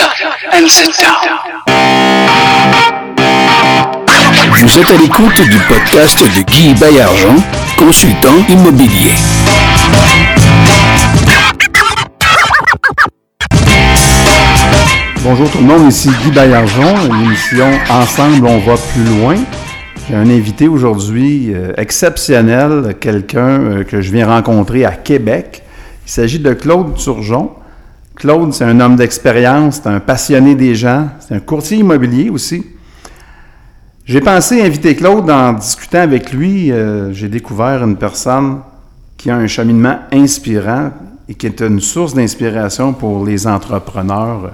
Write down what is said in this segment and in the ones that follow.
up and sit down. Vous êtes à l'écoute du podcast de Guy Bayargent, consultant immobilier. Bonjour tout le monde, ici Guy Bayargent, l'émission Ensemble, on va plus loin. J'ai un invité aujourd'hui euh, exceptionnel, quelqu'un euh, que je viens rencontrer à Québec. Il s'agit de Claude Turgeon. Claude, c'est un homme d'expérience, c'est un passionné des gens, c'est un courtier immobilier aussi. J'ai pensé inviter Claude en discutant avec lui. euh, J'ai découvert une personne qui a un cheminement inspirant et qui est une source d'inspiration pour les entrepreneurs,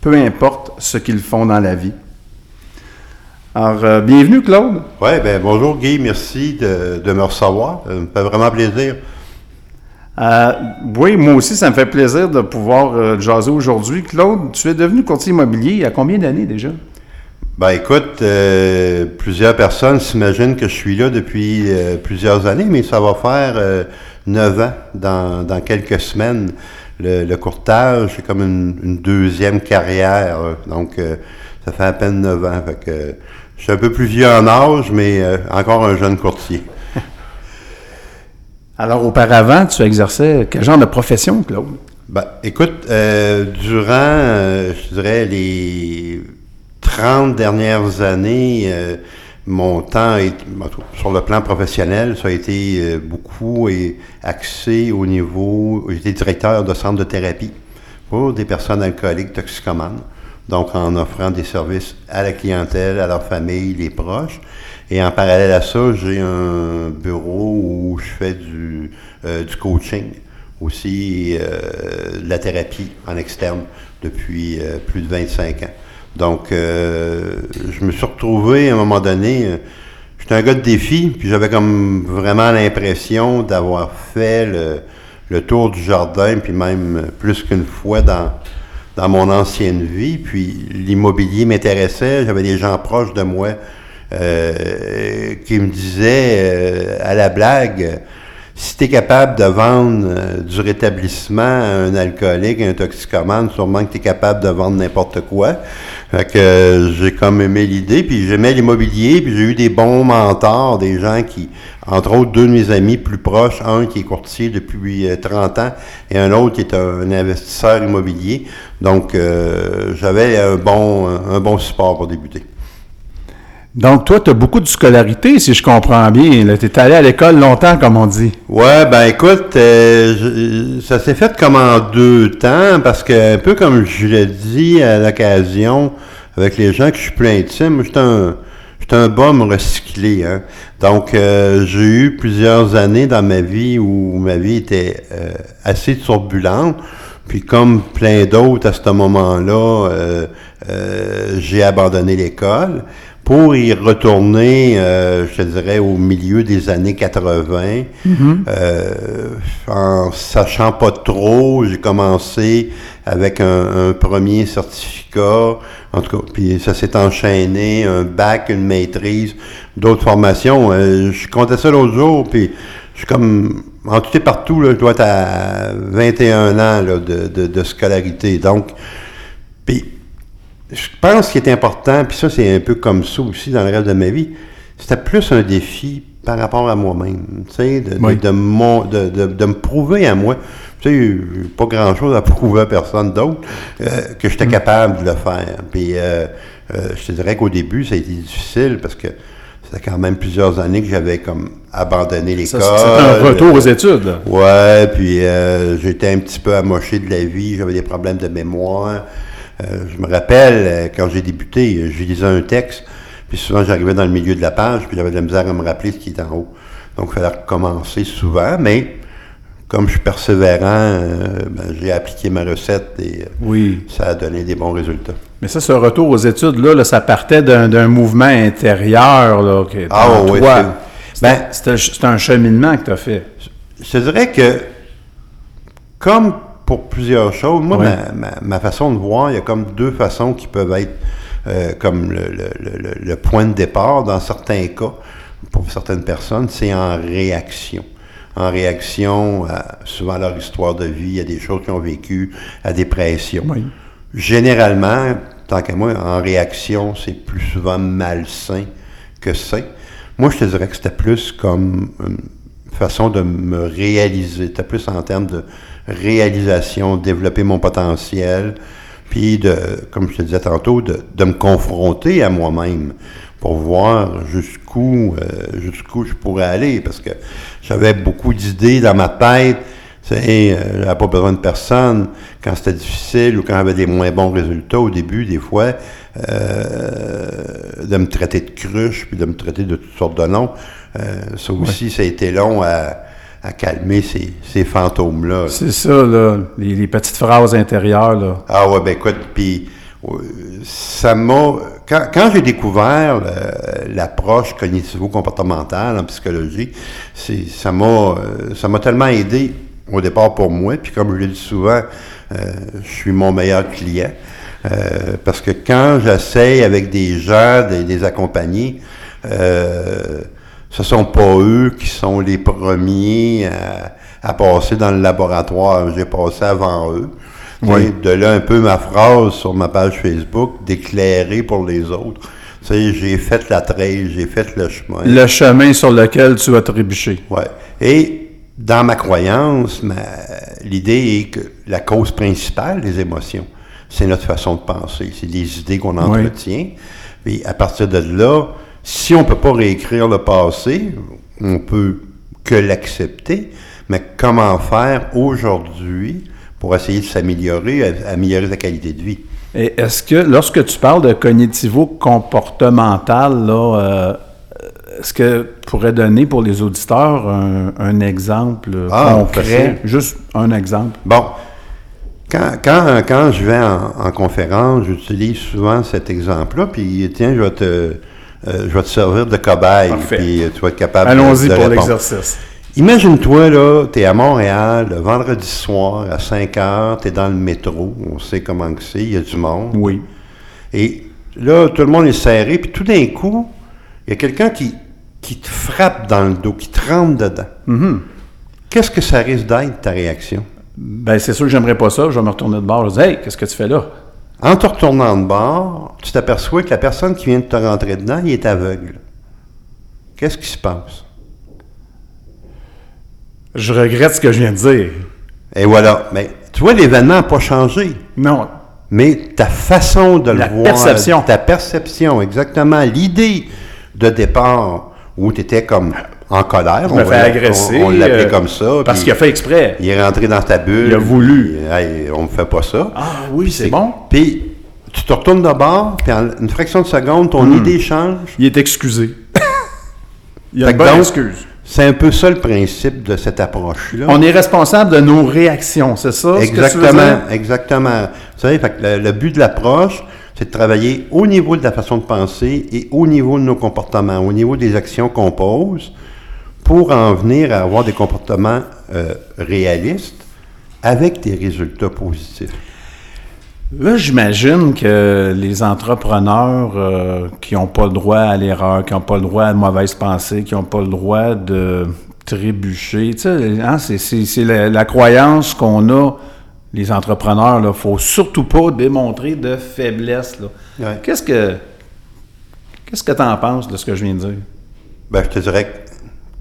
peu importe ce qu'ils font dans la vie. Alors, euh, bienvenue Claude. Oui, ben bonjour Guy, merci de, de me recevoir. Ça me fait vraiment plaisir. Euh, oui, moi aussi, ça me fait plaisir de pouvoir euh, jaser aujourd'hui. Claude, tu es devenu courtier immobilier il y a combien d'années déjà? Ben écoute, euh, plusieurs personnes s'imaginent que je suis là depuis euh, plusieurs années, mais ça va faire euh, neuf ans dans, dans quelques semaines. Le, le courtage, c'est comme une, une deuxième carrière. là. Donc, euh, ça fait à peine neuf ans. Fait que, euh, je suis un peu plus vieux en âge, mais euh, encore un jeune courtier. Alors, auparavant, tu exerçais quel genre de profession, Claude? Ben, écoute, euh, durant, euh, je dirais, les 30 dernières années, euh, mon temps est, sur le plan professionnel, ça a été beaucoup axé au niveau, j'étais directeur de centre de thérapie pour des personnes alcooliques toxicomanes, donc en offrant des services à la clientèle, à leur famille, les proches. Et en parallèle à ça, j'ai un bureau où je fais du, euh, coaching, aussi euh, de la thérapie en externe depuis euh, plus de 25 ans. Donc, je me suis retrouvé à un moment donné, j'étais un gars de défi, puis j'avais comme vraiment l'impression d'avoir fait le, le tour du jardin, puis même plus qu'une fois dans, dans mon ancienne vie. Puis l'immobilier m'intéressait, j'avais des gens proches de moi euh, qui me disaient euh, à la blague, si tu es capable de vendre euh, du rétablissement à un alcoolique, à un toxicomane, sûrement que tu es capable de vendre n'importe quoi. Fait que j'ai comme aimé l'idée, puis j'aimais l'immobilier, puis j'ai eu des bons mentors, des gens qui, entre autres, deux de mes amis plus proches, un qui est courtier depuis euh, 30 ans et un autre qui est un, investisseur immobilier. Donc, euh, j'avais un bon, un bon support pour débuter. Donc, toi, tu as beaucoup de scolarité, si je comprends bien. Tu es allé à l'école longtemps, comme on dit. Ouais, ben écoute, euh, ça s'est fait comme en deux temps, parce que un peu comme je l'ai dit à l'occasion avec les gens que je suis plus intime, j'étais un, j'étais un bum recyclé. Hein. Donc, euh, j'ai eu plusieurs années dans ma vie où ma vie était euh, assez turbulente. Puis comme plein d'autres à ce moment-là, euh, euh, j'ai abandonné l'école pour y retourner, euh, je te dirais, au milieu des années 80. Euh, en sachant pas trop, j'ai commencé avec un, un premier certificat, en tout cas, puis ça s'est enchaîné, un bac, une maîtrise, d'autres formations. Euh, je comptais ça l'autre jour, puis je suis comme, en tout et partout, là, je dois être à 21 ans là, de, de, de scolarité. Donc, puis je pense qu'il est important, puis ça, c'est un peu comme ça aussi dans le reste de ma vie, c'était plus un défi par rapport à moi-même, tu sais, de, de- Oui. de, mon- de, de- de me prouver à moi. Tu sais, pas grand-chose à prouver à personne d'autre, euh, que j'étais capable de le faire. Puis, euh, euh, je te dirais qu'au début, ça a été difficile parce que c'était quand même plusieurs années que j'avais comme abandonné l'école. C'est un retour aux études. là. Ouais, puis euh, j'étais un petit peu amoché de la vie, j'avais des problèmes de mémoire. Euh, je me rappelle, euh, quand j'ai débuté, euh, je lisais un texte, puis souvent j'arrivais dans le milieu de la page, puis j'avais de la misère à me rappeler ce qui était en haut. Donc il fallait recommencer souvent, mais comme je suis persévérant, euh, ben, j'ai appliqué ma recette et euh, Oui. ça a donné des bons résultats. Mais ça, ce retour aux études, là, là, ça partait d'un mouvement intérieur, là, qui est Ah, oui, c'est- Ben, un cheminement que tu as fait. Je dirais que, comme pour plusieurs choses, moi, ma, ma- ma façon de voir, il y a comme deux façons qui peuvent être euh, comme le, le- le- le- le point de départ. Dans certains cas, pour certaines personnes, c'est en réaction. En réaction à souvent leur histoire de vie, à des choses qu'ils ont vécues, à des pressions. Oui. généralement, tant qu'à moi, en réaction, c'est plus souvent malsain que sain. Moi, je te dirais que c'était plus comme une façon de me réaliser. C'était plus en termes de réalisation, développer mon potentiel, puis de, comme je te disais tantôt, de, de me confronter à moi-même pour voir jusqu'où euh, jusqu'où je pourrais aller, parce que j'avais beaucoup d'idées dans ma tête. Sais, euh, j'avais pas besoin de personne. Quand c'était difficile ou quand j'avais des moins bons résultats au début, des fois, euh, de me traiter de cruche, puis de me traiter de toutes sortes de noms. Euh, ça aussi, ça a été long à, à calmer ces, ces fantômes-là. C'est ça, là, les, les petites phrases intérieures, là. Ah ouais, ben écoute, puis euh, ça m'a... Quand, quand j'ai découvert le- l'approche cognitivo-comportementale en psychologie, ça m'a euh, ça m'a tellement aidé au départ pour moi, puis comme je l'ai dit souvent, euh, je suis mon meilleur client. Euh, parce que quand j'essaye avec des gens, des, des accompagnés, euh, ce sont pas eux qui sont les premiers à, à passer dans le laboratoire. J'ai passé avant eux. Oui. De là un peu ma phrase sur ma page Facebook, d'éclairer pour les autres. Tu sais, j'ai fait la trail, j'ai fait le chemin. Le chemin sur lequel tu as trébuché. Ouais. Et dans ma croyance, ma- l'idée est que la cause principale des émotions, c'est notre façon de penser. C'est les idées qu'on entretient. Et à partir de là, si on ne peut pas réécrire le passé, on peut que l'accepter. Mais comment faire aujourd'hui pour essayer de s'améliorer, améliorer sa qualité de vie? Et est-ce que, lorsque tu parles de cognitivo-comportemental, là, euh, est-ce que tu pourrais donner pour les auditeurs un, un exemple Ah, concret? Juste un exemple. Bon, quand, quand, quand je vais en, en conférence, j'utilise souvent cet exemple-là, puis tiens, je vais te, euh, je vais te servir de cobaye, Parfait. puis euh, tu vas être capable de- Allons-y de pour répondre. l'exercice. Imagine-toi, là, tu es à Montréal, le vendredi soir, à 5 heures, tu es dans le métro, on sait comment que c'est, il y a du monde. Oui. Et là, tout le monde est serré, puis tout d'un coup, il y a quelqu'un qui, qui te frappe dans le dos, qui te rentre dedans. Mm-hmm. Qu'est-ce que ça risque d'être, ta réaction? Ben, c'est sûr que j'aimerais pas ça. Je vais me retourner de bord. Je dis, hey, qu'est-ce que tu fais là? En te retournant de bord, tu t'aperçois que la personne qui vient de te rentrer dedans, il est aveugle. Qu'est-ce qui se passe? Je regrette ce que je viens de dire. Et voilà. Mais tu vois, l'événement n'a pas changé. Non. Mais ta façon de La le voir. perception. Ta perception, exactement. L'idée de départ où tu étais comme en colère. Je on fais va- agresser. On, on l'appelait euh, comme ça. Parce qu'il a fait exprès. Il est rentré dans ta bulle. Il a voulu. hey, on ne fait pas ça. Ah oui, c'est bon. Puis tu te retournes de bord, puis en une fraction de seconde, ton Hmm. idée change. Il est excusé. Il y a Fait une que bonne donc, excuse. C'est un peu ça le principe de cette approche-là. On est responsable de nos réactions, c'est ça? ce que tu veux Exactement, dire? exactement. Vous savez, fait que le, le but de l'approche, c'est de travailler au niveau de la façon de penser et au niveau de nos comportements, au niveau des actions qu'on pose, pour en venir à avoir des comportements euh, réalistes avec des résultats positifs. Là, j'imagine que les entrepreneurs euh, qui n'ont pas le droit à l'erreur, qui n'ont pas le droit à de mauvaises pensées, qui n'ont pas le droit de trébucher, tu sais, hein, c'est, la, la croyance qu'on a, les entrepreneurs, il ne faut surtout pas démontrer de faiblesse. Ouais. Qu'est-ce que qu'est-ce que tu en penses de ce que je viens de dire? Ben, je te dirais que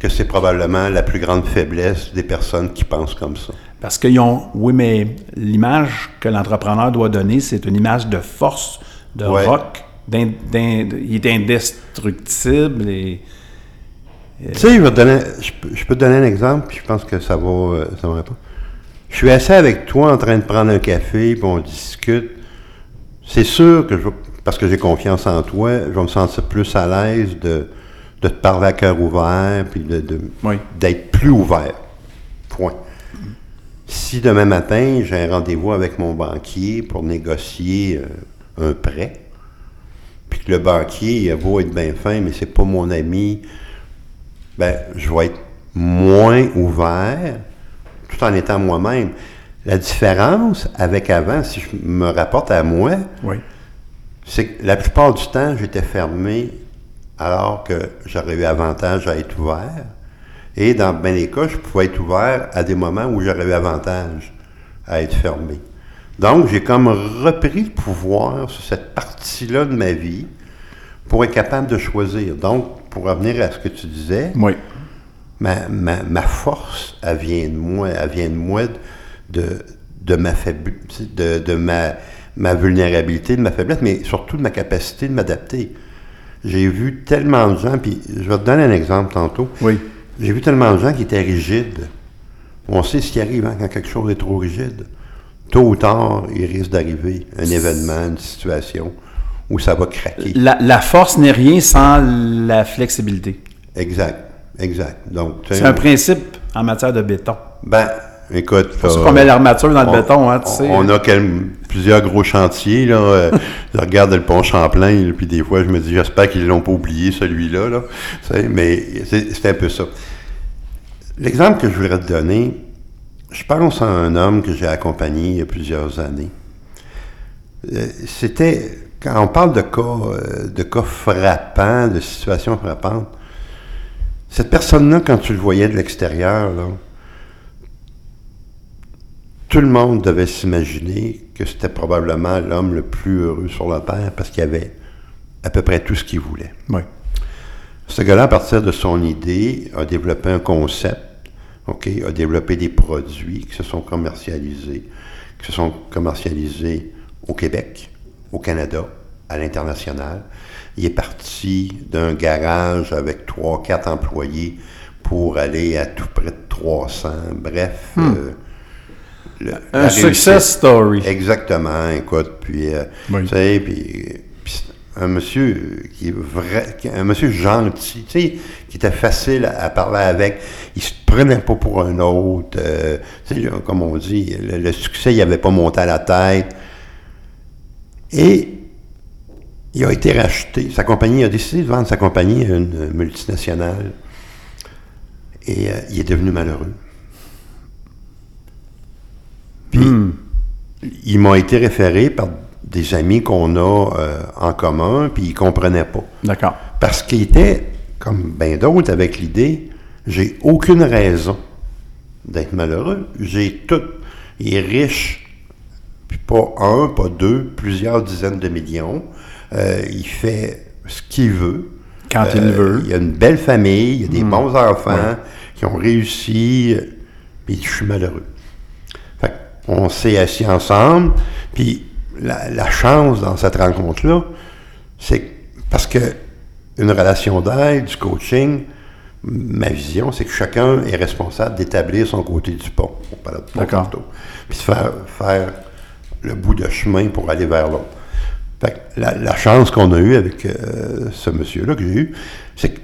c'est probablement la plus grande faiblesse des personnes qui pensent comme ça. Parce qu'ils ont. Oui, mais l'image que l'entrepreneur doit donner, c'est une image de force, de Ouais. rock. il est indestructible et. Tu sais, je, peux, je peux te donner un exemple, puis je pense que ça va, euh, ça va répondre. Je suis assis avec toi en train de prendre un café, puis on discute. C'est sûr que je parce que j'ai confiance en toi, je vais me sentir plus à l'aise de, de te parler à cœur ouvert, puis de, de- Oui. d'être plus ouvert. Point. Si demain matin, j'ai un rendez-vous avec mon banquier pour négocier euh, un prêt, puis que le banquier, il a beau être bien fin, mais c'est pas mon ami, ben, je vais être moins ouvert tout en étant moi-même. La différence avec avant, si je me rapporte à moi, Oui. c'est que la plupart du temps, j'étais fermé alors que j'aurais eu avantage à être ouvert. Et dans bien des cas, je pouvais être ouvert à des moments où j'aurais eu avantage à être fermé. Donc, j'ai comme repris le pouvoir sur cette partie-là de ma vie pour être capable de choisir. Donc, pour revenir à ce que tu disais, Oui. ma, ma, ma force, elle vient de moi, elle vient de moi de, de ma faiblesse, de, de ma, ma vulnérabilité, de ma faiblesse, mais surtout de ma capacité de m'adapter. J'ai vu tellement de gens, puis je vais te donner un exemple tantôt. Oui. J'ai vu tellement de gens qui étaient rigides. On sait ce qui arrive hein, quand quelque chose est trop rigide. Tôt ou tard, il risque d'arriver un événement, une situation où ça va craquer. La, la force n'est rien sans la flexibilité. Exact, exact. Donc, C'est un principe en matière de béton. Ben, écoute. C'est pour ça là, qu'on met l'armature dans le on- béton, hein, tu sais. On a quel- plusieurs gros chantiers. Là, euh, je regarde le pont Champlain, puis des fois, je me dis, j'espère qu'ils l'ont pas oublié, celui-là. Là, mais c'est c'est un peu ça. L'exemple que je voudrais te donner, je pense à un homme que j'ai accompagné il y a plusieurs années. Euh, C'était, quand on parle de cas, euh, de cas frappants, de situations frappantes, cette personne-là, quand tu le voyais de l'extérieur, là, tout le monde devait s'imaginer que c'était probablement l'homme le plus heureux sur la Terre parce qu'il avait à peu près tout ce qu'il voulait. Oui. Ce gars-là, à partir de son idée, a développé un concept, OK, a développé des produits qui se sont commercialisés, qui se sont commercialisés au Québec, au Canada, à l'international. Il est parti d'un garage avec trois, quatre employés pour aller à tout près de 300. Bref, euh, le-. Un success réussite- story. Exactement, écoute, puis, euh, Oui. tu sais, puis, un monsieur qui est vrai, qui- un monsieur gentil, tu sais, qui était facile à, à parler avec, il se prenait pas pour un autre, euh, tu sais, comme on dit, le, le succès, il avait pas monté à la tête, et il a été racheté, sa compagnie, il a décidé de vendre sa compagnie à une multinationale, et euh, il est devenu malheureux. Puis, il m'a été référé par des amis qu'on a euh, en commun, puis ils comprenaient pas. D'accord. Parce qu'il était, comme bien d'autres, avec l'idée, j'ai aucune raison d'être malheureux. J'ai tout. Il est riche, puis pas un, pas deux, plusieurs dizaines de millions. Euh, il fait ce qu'il veut. Quand il Euh, veut. Il a une belle famille, il a des bons enfants qui ont réussi, puis je suis malheureux. On s'est assis ensemble, puis la, la chance dans cette rencontre-là, c'est parce que une relation d'aide, du coaching, ma vision, c'est que chacun est responsable d'établir son côté du pont. On parlait de pont tantôt. Puis de faire, faire le bout de chemin pour aller vers l'autre. Fait que la, la chance qu'on a eue avec euh, ce monsieur-là que j'ai eu, c'est que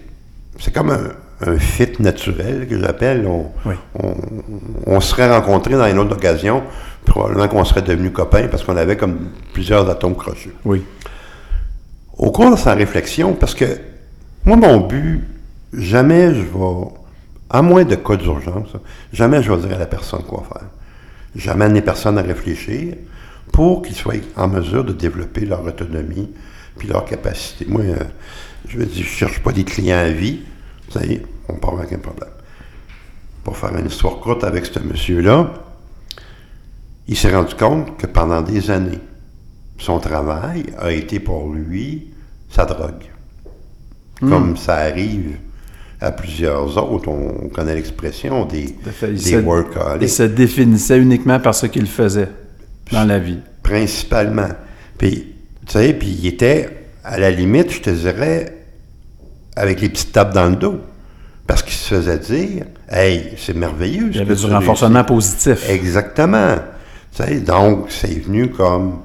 c'est comme un, un fit naturel que j'appelle. On, Oui. on, on serait rencontrés dans une autre occasion, probablement qu'on serait devenus copains parce qu'on avait comme plusieurs atomes crochus. Oui. Au cours de sa réflexion, parce que moi, mon but, jamais je vais, à moins de cas d'urgence, jamais je vais dire à la personne quoi faire. J'amène les personnes à réfléchir pour qu'ils soient en mesure de développer leur autonomie puis leur capacité. Moi, euh, je veux dire, je cherche pas des clients à vie. Ça y est, on part avec un problème. Pour faire une histoire courte avec ce monsieur-là, il s'est rendu compte que pendant des années, son travail a été pour lui sa drogue. Comme ça arrive à plusieurs autres, on connaît l'expression des, fait. Il des se- workaholics. Il se définissait uniquement par ce qu'il faisait dans la vie. Principalement. Puis, tu sais, puis il était, à la limite, je te dirais, avec les petites tapes dans le dos. Parce qu'il se faisait dire, hey, c'est merveilleux. Il y avait du renforcement positif. Exactement. Tu sais, donc, c'est venu comme,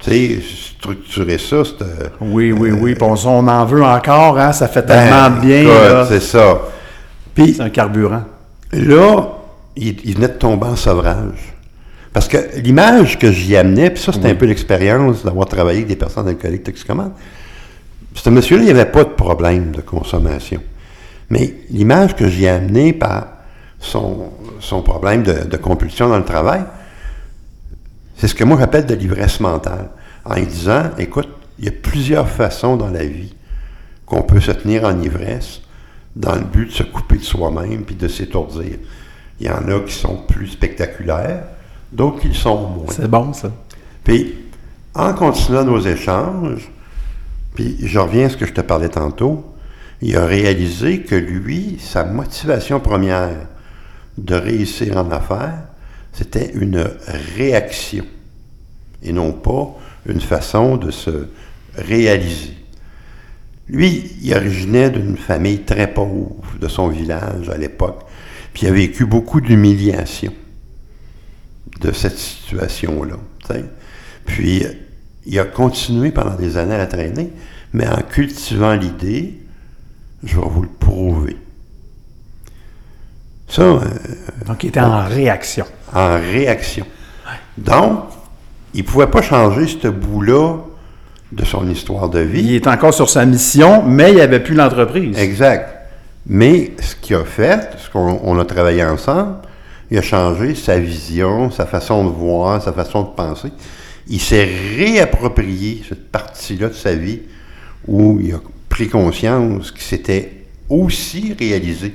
tu sais, structurer ça, c'était... Oui, oui, oui. Puis on, on en veut encore, hein? Ça fait Ben, tellement bien. écoute, là. C'est ça. Puis, C'est un carburant. Là, il, il venait de tomber en sevrage. Parce que l'image que j'y amenais, puis ça, c'était un peu l'expérience d'avoir travaillé avec des personnes alcooliques toxicomanes. Ce monsieur-là, il n'y avait pas de problème de consommation. Mais l'image que j'y ai amenée par son, son problème de, de compulsion dans le travail, c'est ce que moi j'appelle de l'ivresse mentale. En lui disant, écoute, il y a plusieurs façons dans la vie qu'on peut se tenir en ivresse dans le but de se couper de soi-même puis de s'étourdir. Il y en a qui sont plus spectaculaires, d'autres qui le sont moins. C'est bon, ça. Puis, en continuant nos échanges, puis je reviens à ce que je te parlais tantôt, il a réalisé que lui, sa motivation première de réussir en affaires, c'était une réaction et non pas une façon de se réaliser. Lui, il originait d'une famille très pauvre de son village à l'époque, puis il a vécu beaucoup d'humiliation de cette situation-là. Puis il a continué pendant des années à traîner, mais en cultivant l'idée, je vais vous le prouver. Ça. Euh, Donc, il était en réaction. En réaction. Donc, il ne pouvait pas changer ce bout-là de son histoire de vie. Il est encore sur sa mission, mais il n'y avait plus l'entreprise. Exact. Mais ce qu'il a fait, ce qu'on a travaillé ensemble, il a changé sa vision, sa façon de voir, sa façon de penser. Il s'est réapproprié cette partie-là de sa vie où il a pris conscience qu'il s'était aussi réalisé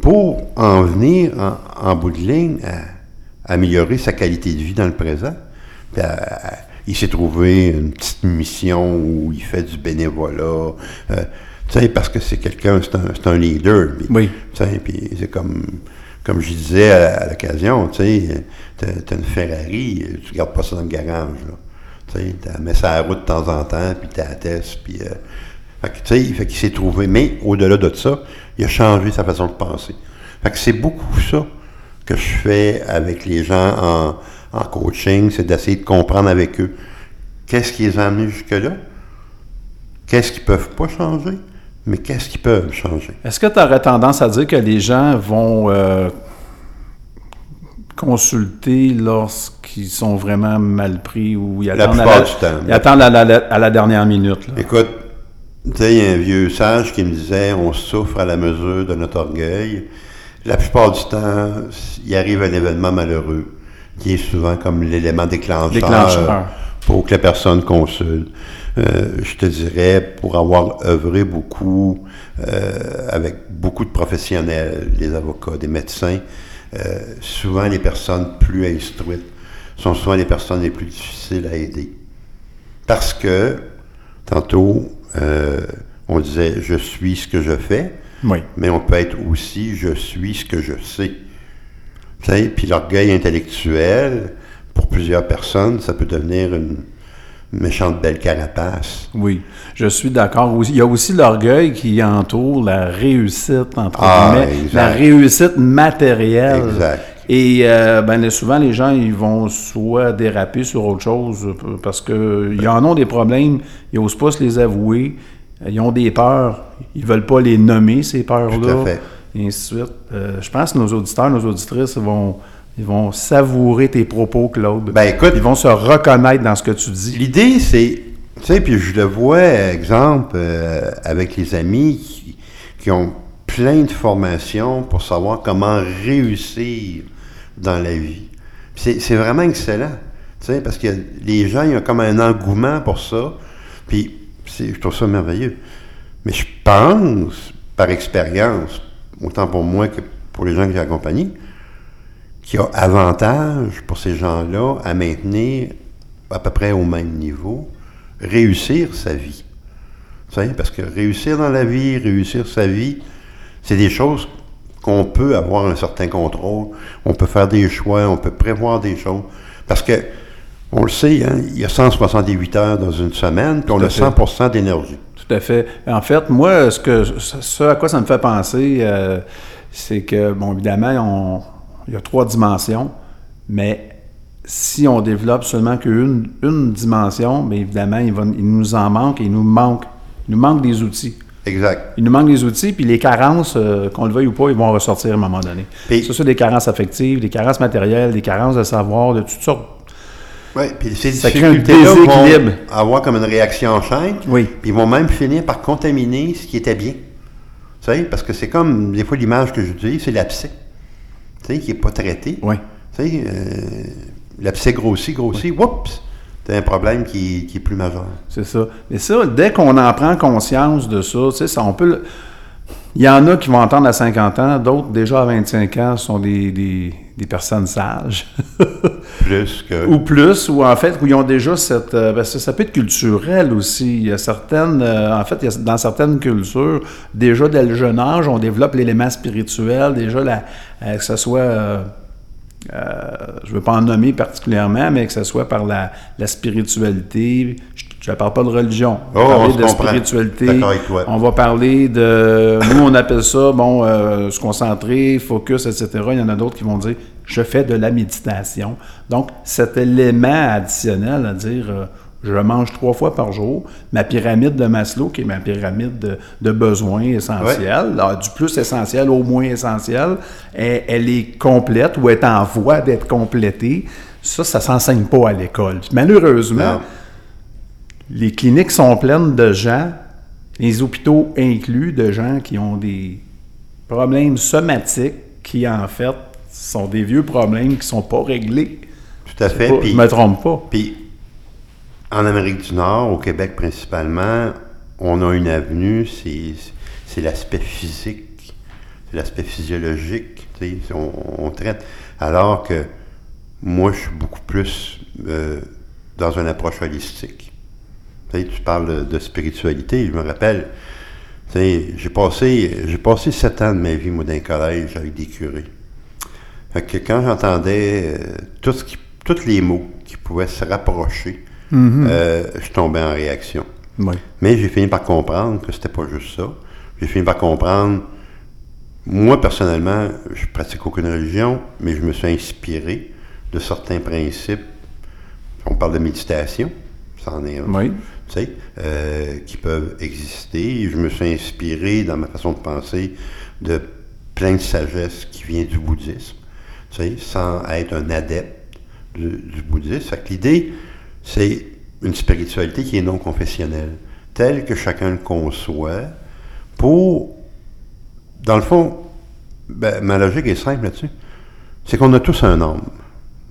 pour en venir en, bout de ligne à, améliorer sa qualité de vie dans le présent. il s'est trouvé une petite mission où il fait du bénévolat. Euh, parce que c'est quelqu'un, c'est un, leader. oui. Puis c'est comme, comme je disais à, l'occasion, tu sais, t'as une Ferrari, tu gardes pas ça dans le garage. Tu sais, tu mets ça à la route de temps en temps, puis tu attestes, puis... Euh, fait que, tu sais, fait qu'il s'est trouvé. Mais au-delà de ça, il a changé sa façon de penser. Fait que c'est beaucoup ça que je fais avec les gens en, en coaching, c'est d'essayer de comprendre avec eux qu'est-ce qui les a amenés jusque-là, qu'est-ce qu'ils peuvent pas changer, mais qu'est-ce qu'ils peuvent changer? Est-ce que tu aurais tendance à dire que les gens vont euh, consulter lorsqu'ils sont vraiment mal pris ou ils attendent, la, ils attendent à, la, dernière minute? Écoute, tu sais, il y a un vieux sage qui me disait on souffre à la mesure de notre orgueil. La plupart du temps, il arrive un événement malheureux qui est souvent comme l'élément déclencheur, déclencheur, pour que la personne consulte. Euh, je te dirais, pour avoir œuvré beaucoup euh, avec beaucoup de professionnels, des avocats, des médecins, euh, souvent les personnes plus instruites sont souvent les personnes les plus difficiles à aider. Parce que, tantôt, on disait je suis ce que je fais, oui. mais on peut être aussi je suis ce que je sais. Puis l'orgueil intellectuel, pour plusieurs personnes, ça peut devenir une, méchante belle carapace. Oui, je suis d'accord. Il y a aussi l'orgueil qui entoure la réussite, entre ah, guillemets, la réussite matérielle. Exact. Et euh, ben, souvent, les gens, ils vont soit déraper sur autre chose parce qu'ils en ont des problèmes, ils n'osent pas se les avouer, ils ont des peurs, ils ne veulent pas les nommer, ces peurs-là. Tout à fait. Et ainsi de suite. Euh, je pense que nos auditeurs, nos auditrices vont ils vont savourer tes propos, Claude. Ben écoute. Ils vont se reconnaître dans ce que tu dis. L'idée, c'est. Tu sais, puis je le vois, exemple, euh, avec les amis qui, ont plein de formations pour savoir comment réussir dans la vie. C'est vraiment excellent. Tu sais, parce que les gens, ils ont comme un engouement pour ça. Puis, je trouve ça merveilleux. Mais je pense, par expérience, autant pour moi que pour les gens que j'ai accompagnés, qui a avantage pour ces gens-là à maintenir à peu près au même niveau, réussir sa vie. parce que réussir dans la vie, réussir sa vie, c'est des choses qu'on peut avoir un certain contrôle, on peut faire des choix, on peut prévoir des choses. Parce que, on le sait, hein, il y a 168 heures dans une semaine, puis on a 100% d'énergie. Tout à fait. En fait, moi, ce, que, ce à quoi ça me fait penser, euh, c'est que, bon, évidemment, on, il y a trois dimensions, mais si on développe seulement qu'une une dimension, bien évidemment, il, nous en manque et il nous manque, il nous manque des outils. Exact. Il nous manque des outils, puis les carences, euh, qu'on le veuille ou pas, ils vont ressortir à un moment donné. Ce sont des carences affectives, des carences matérielles, des carences de savoir, de toutes sortes. Oui, puis ces difficultés-là vont avoir comme une réaction en chaîne, oui. puis ils vont même finir par contaminer ce qui était bien. Tu sais, parce que c'est comme, des fois, l'image que j'utilise, c'est l'abcès qui n'est pas traité. Oui. Tu sais, euh, l'abcès grossit, grossit, oups! C'est un problème qui, est plus majeur. C'est ça. Mais ça, dès qu'on en prend conscience de ça, tu sais, on peut. Il y en a qui vont entendre à 50 ans, d'autres déjà à 25 ans sont des, des, des personnes sages. Plus que. ou plus, ou en fait, où ils ont déjà cette... euh, ben, ça, ça peut être culturel aussi. Il y a certaines... euh, en fait, il y a- dans certaines cultures, déjà dès le jeune âge, on développe l'élément spirituel, déjà la, euh, que ce soit... je ne veux pas en nommer particulièrement, mais que ce soit par la, la spiritualité. Je ne parle pas de religion. On Oh, va on parler de comprend. spiritualité. D'accord avec toi. On va parler de. Nous, on appelle ça, bon, euh, se concentrer, focus, etc. Il y en a d'autres qui vont dire je fais de la méditation. Donc, cet élément additionnel à dire euh, je mange trois fois par jour, ma pyramide de Maslow, qui est ma pyramide de, de besoins essentiels, alors, du plus essentiel au moins essentiel, elle, elle est complète ou est en voie d'être complétée. Ça, ça s'enseigne pas à l'école. Malheureusement, Non. Les cliniques sont pleines de gens, les hôpitaux inclus, de gens qui ont des problèmes somatiques qui, en fait, sont des vieux problèmes qui ne sont pas réglés. Tout à fait. Pas- je me trompe pas. Puis, en Amérique du Nord, au Québec principalement, on a une avenue, c'est, l'aspect physique, c'est l'aspect physiologique, tu sais, on, on traite. Alors que moi, je suis beaucoup plus euh, dans une approche holistique. Tu parles de, spiritualité, je me rappelle, j'ai passé, j'ai passé sept ans de ma vie, moi, dans un collège avec des curés. Fait que quand j'entendais euh, tout ce qui, tous les mots qui pouvaient se rapprocher, euh, je tombais en réaction. Oui. Mais j'ai fini par comprendre que c'était pas juste ça. J'ai fini par comprendre, moi personnellement, je pratique aucune religion, mais je me suis inspiré de certains principes. On parle de méditation, ça en est un Oui. Euh, qui peuvent exister. Je me suis inspiré dans ma façon de penser de plein de sagesse qui vient du bouddhisme, sans être un adepte du, bouddhisme. L'idée, c'est une spiritualité qui est non confessionnelle, telle que chacun le conçoit, pour, dans le fond, ben, ma logique est simple là-dessus, c'est qu'on a tous un âme.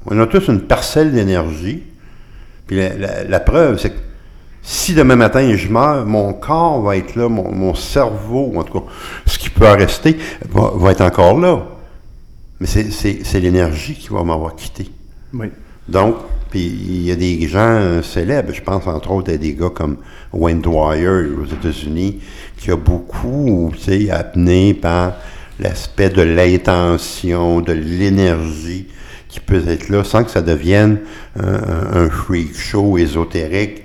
On a tous une parcelle d'énergie, puis la- la preuve, c'est que si demain matin je meurs, mon corps va être là, mon, mon cerveau, en tout cas, ce qui peut en rester, va, va être encore là. Mais c'est- l'énergie qui va m'avoir quitté. Oui. Donc, puis il y a des gens euh, célèbres, je pense entre autres à des gars comme Wayne Dwyer aux États-Unis, qui a beaucoup, tu sais, amené par l'aspect de l'intention, de l'énergie qui peut être là, sans que ça devienne un, freak show ésotérique,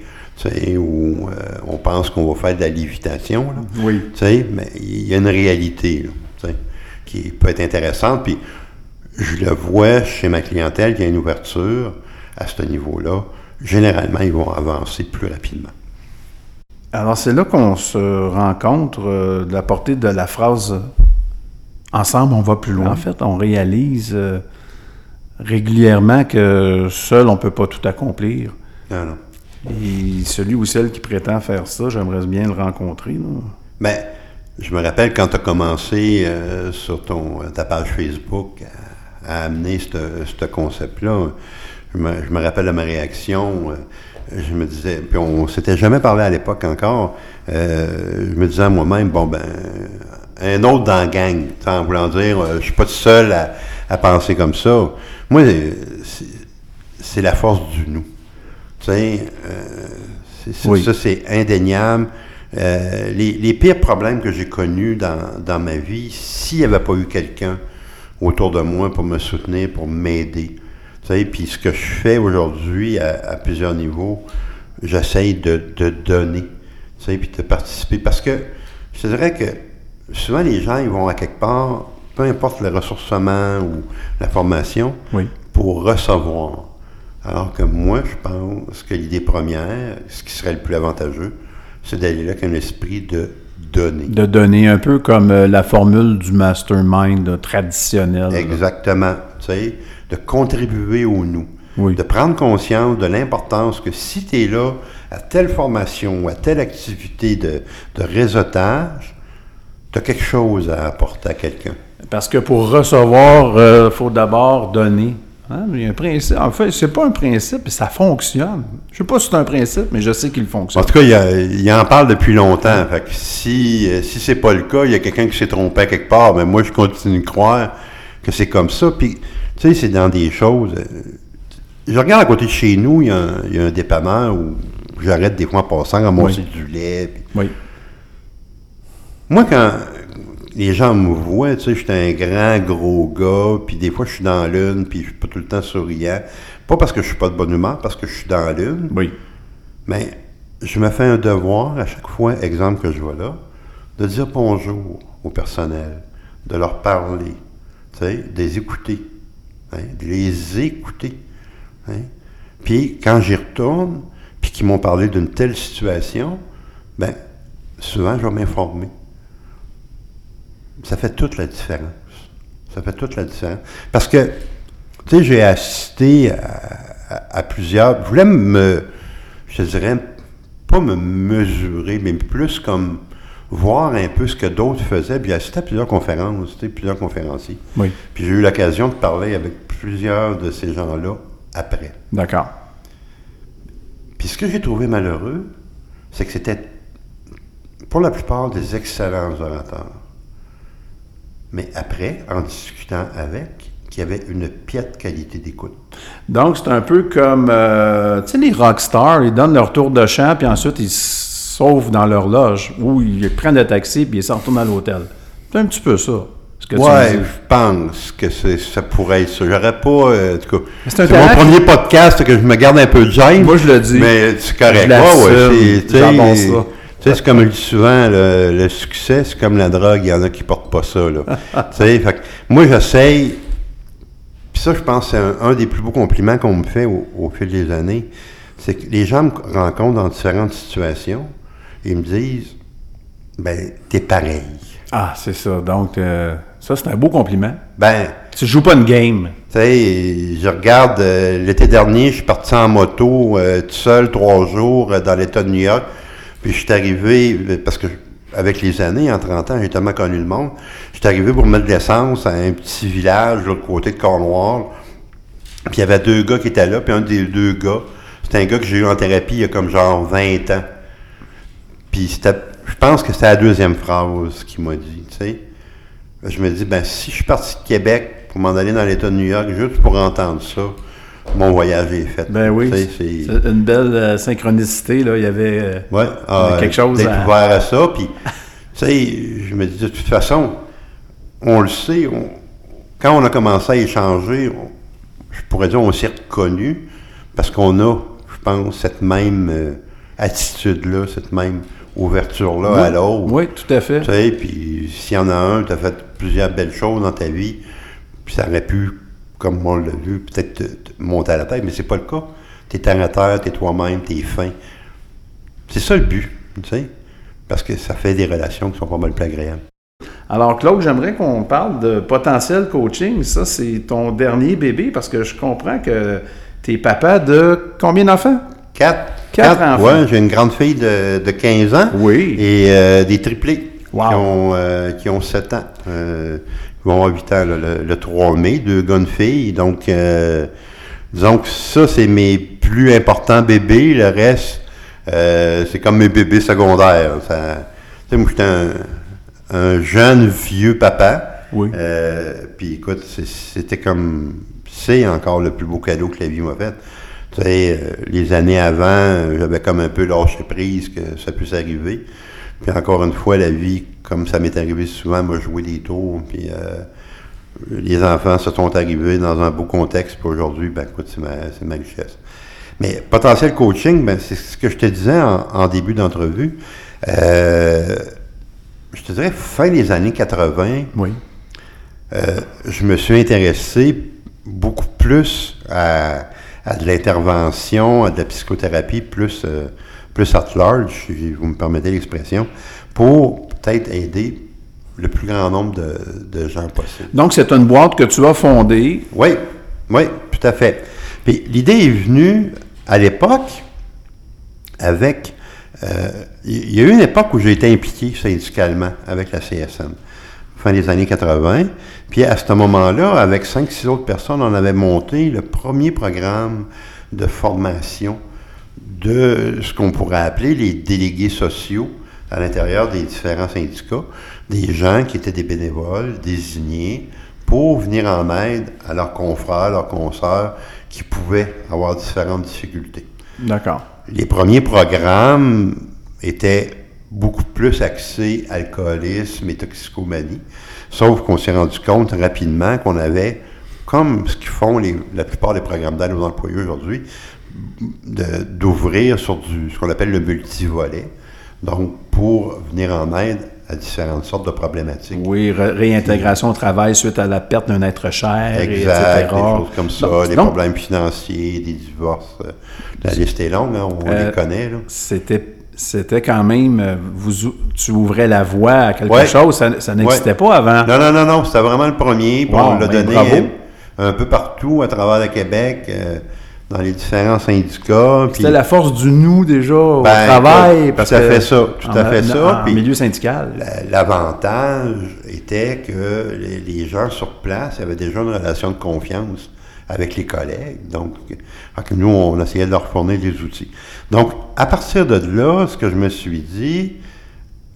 où euh, on pense qu'on va faire de la lévitation, là. Oui. Tu sais, mais il y a une réalité, là, tu sais, qui peut être intéressante. Puis je le vois chez ma clientèle, qu'il y a une ouverture à ce niveau-là. Généralement, ils vont avancer plus rapidement. Alors, c'est là qu'on se rencontre euh, de la portée de la phrase Ensemble, on va plus loin. En fait, on réalise euh, régulièrement que seul, on ne peut pas tout accomplir. Non, non. Et celui ou celle qui prétend faire ça, j'aimerais bien le rencontrer. là. Mais je me rappelle quand tu as commencé euh, sur ton, ta page Facebook à, amener ce ce concept-là, je me, je me rappelle de ma réaction. euh, je me disais, puis on s'était jamais parlé à l'époque encore. euh, je me disais à moi-même, bon ben, un autre dans la gang, en voulant dire, euh, je suis pas tout seul à, à penser comme ça. Moi, euh, c'est la force du nous. Tu sais, euh, Oui. ça c'est indéniable. Euh, les, les pires problèmes que j'ai connus dans, dans ma vie, s'il n'y avait pas eu quelqu'un autour de moi pour me soutenir, pour m'aider. Tu sais, puis ce que je fais aujourd'hui à, à plusieurs niveaux, j'essaye de, de donner, tu sais, puis de participer. Parce que je dirais que souvent les gens, ils vont à quelque part, peu importe le ressourcement ou la formation, Oui. pour recevoir. Alors que moi, je pense que l'idée première, ce qui serait le plus avantageux, c'est d'aller là avec un esprit de donner. De donner un peu comme euh, la formule du mastermind là, traditionnel. Exactement. Tu sais, de contribuer au nous. Oui. De prendre conscience de l'importance que si tu es là à telle formation, à telle activité de, de réseautage, tu as quelque chose à apporter à quelqu'un. Parce que pour recevoir, il faut d'abord donner. Hein? Il y a un principe. En fait, c'est pas un principe, mais ça fonctionne. Je sais pas si c'est un principe, mais je sais qu'il fonctionne. En tout cas, il, a- il en parle depuis longtemps. Fait que si, euh, si c'est pas le cas, il y a quelqu'un qui s'est trompé à quelque part, mais moi, je continue de croire que c'est comme ça. Puis, tu sais, c'est dans des choses. euh, je regarde à côté de chez nous, il y a un, il y a un dépanneur où j'arrête des fois en passant à ramasser du lait. puis- Oui. Moi, quand les gens me voient, tu sais, je suis un grand, gros gars, puis des fois, je suis dans l'une, puis je suis pas tout le temps souriant. Pas parce que je suis pas de bonne humeur, parce que je suis dans l'une. Oui. Mais je me fais un devoir à chaque fois, exemple que je vois là, de dire bonjour au personnel, de leur parler, tu sais, de les écouter, hein, de les écouter. hein. Puis quand j'y retourne, puis qu'ils m'ont parlé d'une telle situation, ben souvent je vais m'informer. Ça fait toute la différence. Ça fait toute la différence. Parce que, tu sais, j'ai assisté à, à- à plusieurs. Je voulais me, je dirais, pas me mesurer, mais plus comme voir un peu ce que d'autres faisaient. Puis j'ai assisté à plusieurs conférences, tu sais, plusieurs conférenciers. Oui. Puis j'ai eu l'occasion de parler avec plusieurs de ces gens-là après. D'accord. Puis ce que j'ai trouvé malheureux, c'est que c'était pour la plupart des excellents orateurs. Mais après, en discutant avec, qu'il y avait une piètre qualité d'écoute. Donc, c'est un peu comme, euh, tu sais, les rockstars, ils donnent leur tour de chant, puis ensuite, ils sauvent dans leur loge, ou ils prennent le taxi, puis ils s'en retournent à l'hôtel. C'est un petit peu ça, dis. je pense que ça pourrait être ça. J'aurais pas, euh, en tout cas, Mais c'est mon premier podcast que je me garde un peu de gêne. Moi, je le dis. Mais c'est correct. Je Ouais, ouais, c'est- tu sais, c'est comme je dis souvent, le, le succès, c'est comme la drogue, il y en a qui portent pas ça, là. tu sais, fait moi, j'essaye, puis ça, je pense, que c'est un, un des plus beaux compliments qu'on me fait au, au fil des années, c'est que les gens me rencontrent dans différentes situations, et ils me disent, ben, t'es pareil. Ah, c'est ça. Donc, euh, ça, c'est un beau compliment. Ben, Tu joues pas une game. Tu sais, je regarde, euh, l'été dernier, je suis parti en moto euh, tout seul trois jours dans l'État de New York. Puis je suis arrivé, parce que avec les années, en 30 ans, j'ai tellement connu le monde, je suis arrivé pour mettre de l'essence à un petit village de l'autre côté de Cornwall. Puis il y avait deux gars qui étaient là, puis un des deux gars, c'était un gars que j'ai eu en thérapie il y a comme genre 20 ans. Puis c'était, je pense que c'était la deuxième phrase qu'il m'a dit, tu sais. Je me dis, ben si je suis parti de Québec pour m'en aller dans l'État de New York juste pour entendre ça, mon voyage est fait. Ben oui. C'est une belle euh, synchronicité, là. Il y avait... euh, Ouais, a quelque chose d'être à- ouvert à ça. Puis, tu sais, je me dis, de toute façon, on le sait, on- quand on a commencé à échanger, on- je pourrais dire, on s'est reconnus parce qu'on a, je pense, cette même euh, attitude-là, cette même ouverture-là oui, à l'autre. Oui, tout à fait. Tu sais, puis s'il y en a un, tu as fait plusieurs belles choses dans ta vie, puis ça aurait pu, comme on l'a vu, peut-être te, te monter à la tête, mais c'est pas le cas. Tu es terre à terre, tu es toi-même, tu es fin. C'est ça le but, tu sais, parce que ça fait des relations qui sont pas mal plus agréables. Alors, Claude, j'aimerais qu'on parle de potentiel coaching. Ça, c'est ton dernier bébé, parce que je comprends que tu es papa de combien d'enfants? Quatre. Quatre enfants. Ouais, j'ai une grande fille de, de 15 ans. Oui. Et euh, des triplés Wow. qui, ont, euh, qui ont 7 ans. Euh, ils vont avoir 8 ans là, le, le 3 mai, deux gars, une fille. Donc, euh, disons que ça, c'est mes plus importants bébés. Le reste, euh, c'est comme mes bébés secondaires. Ça, tu sais, moi, j'étais un, un jeune, vieux papa. Oui. Euh, Puis écoute, c'était comme... C'est encore le plus beau cadeau que la vie m'a fait. Tu sais, euh, les années avant, j'avais comme un peu lâché prise que ça puisse arriver. Puis encore une fois, la vie, comme ça m'est arrivé souvent, m'a joué des tours. Puis euh, les enfants se sont arrivés dans un beau contexte. Puis aujourd'hui, ben écoute, c'est ma, richesse. Mais potentiel coaching, ben, c'est ce que je te disais en, en début d'entrevue. Euh, je te dirais fin des années 80, Oui. euh, je me suis intéressé beaucoup plus à, à de l'intervention, à de la psychothérapie, plus, plus at large, si vous me permettez l'expression, pour peut-être aider le plus grand nombre de, de gens possible. Donc, c'est une boîte que tu as fondée. Oui, oui, tout à fait. Puis l'idée est venue à l'époque avec. euh, Il y a eu une époque où j'ai été impliqué syndicalement avec la CSN. fin des années 80. Puis à ce moment-là, avec cinq, six autres personnes, on avait monté le premier programme de formation de ce qu'on pourrait appeler les délégués sociaux à l'intérieur des différents syndicats, des gens qui étaient des bénévoles désignés pour venir en aide à leurs confrères, leurs consoeurs qui pouvaient avoir différentes difficultés. D'accord. Les premiers programmes étaient beaucoup plus axés alcoolisme et toxicomanie, sauf qu'on s'est rendu compte rapidement qu'on avait, comme ce qu'ils font les, la plupart des programmes d'aide aux employés aujourd'hui, d'ouvrir sur du, ce qu'on appelle le multivolet, donc pour venir en aide à différentes sortes de problématiques. Oui, ré- réintégration au travail suite à la perte d'un être cher, et Exact, etc. des choses comme ça, Donc, des donc, problèmes financiers, des divorces. La liste est longue, hein, on Euh, les connaît. C'était, c'était quand même, euh, vous, ou- tu ouvrais la voie à quelque Ouais. chose, ça, ça n'existait Ouais. pas avant. Non, non, non, non, c'était vraiment le premier. puis Wow, on l'a donné bravo. euh, un peu partout à travers le Québec, euh, dans les différents syndicats. C'était la force du nous déjà au Ben, travail. parce tout à fait ça, tout à en- fait ça, En puis- milieu syndical. La- L'avantage était que les, les gens sur place avaient déjà une relation de confiance avec les collègues. Donc, nous, on essayait de leur fournir des outils. Donc, à partir de là, ce que je me suis dit,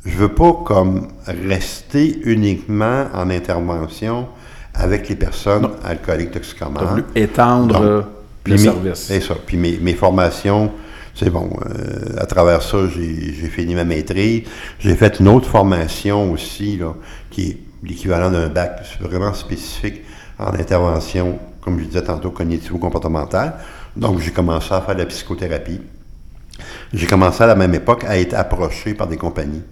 je veux pas comme rester uniquement en intervention avec les personnes alcooliques toxicomanes. étendre Donc, Puis le mes- service. C'est ça. Puis mes, mes formations, c'est bon. euh, à travers ça, j'ai j'ai fini ma maîtrise. J'ai fait une autre formation aussi, là, qui est l'équivalent d'un bac vraiment spécifique en intervention, comme je disais tantôt, cognitivo-comportementale. Donc, j'ai commencé à faire de la psychothérapie. J'ai commencé à la même époque à être approché par des compagnies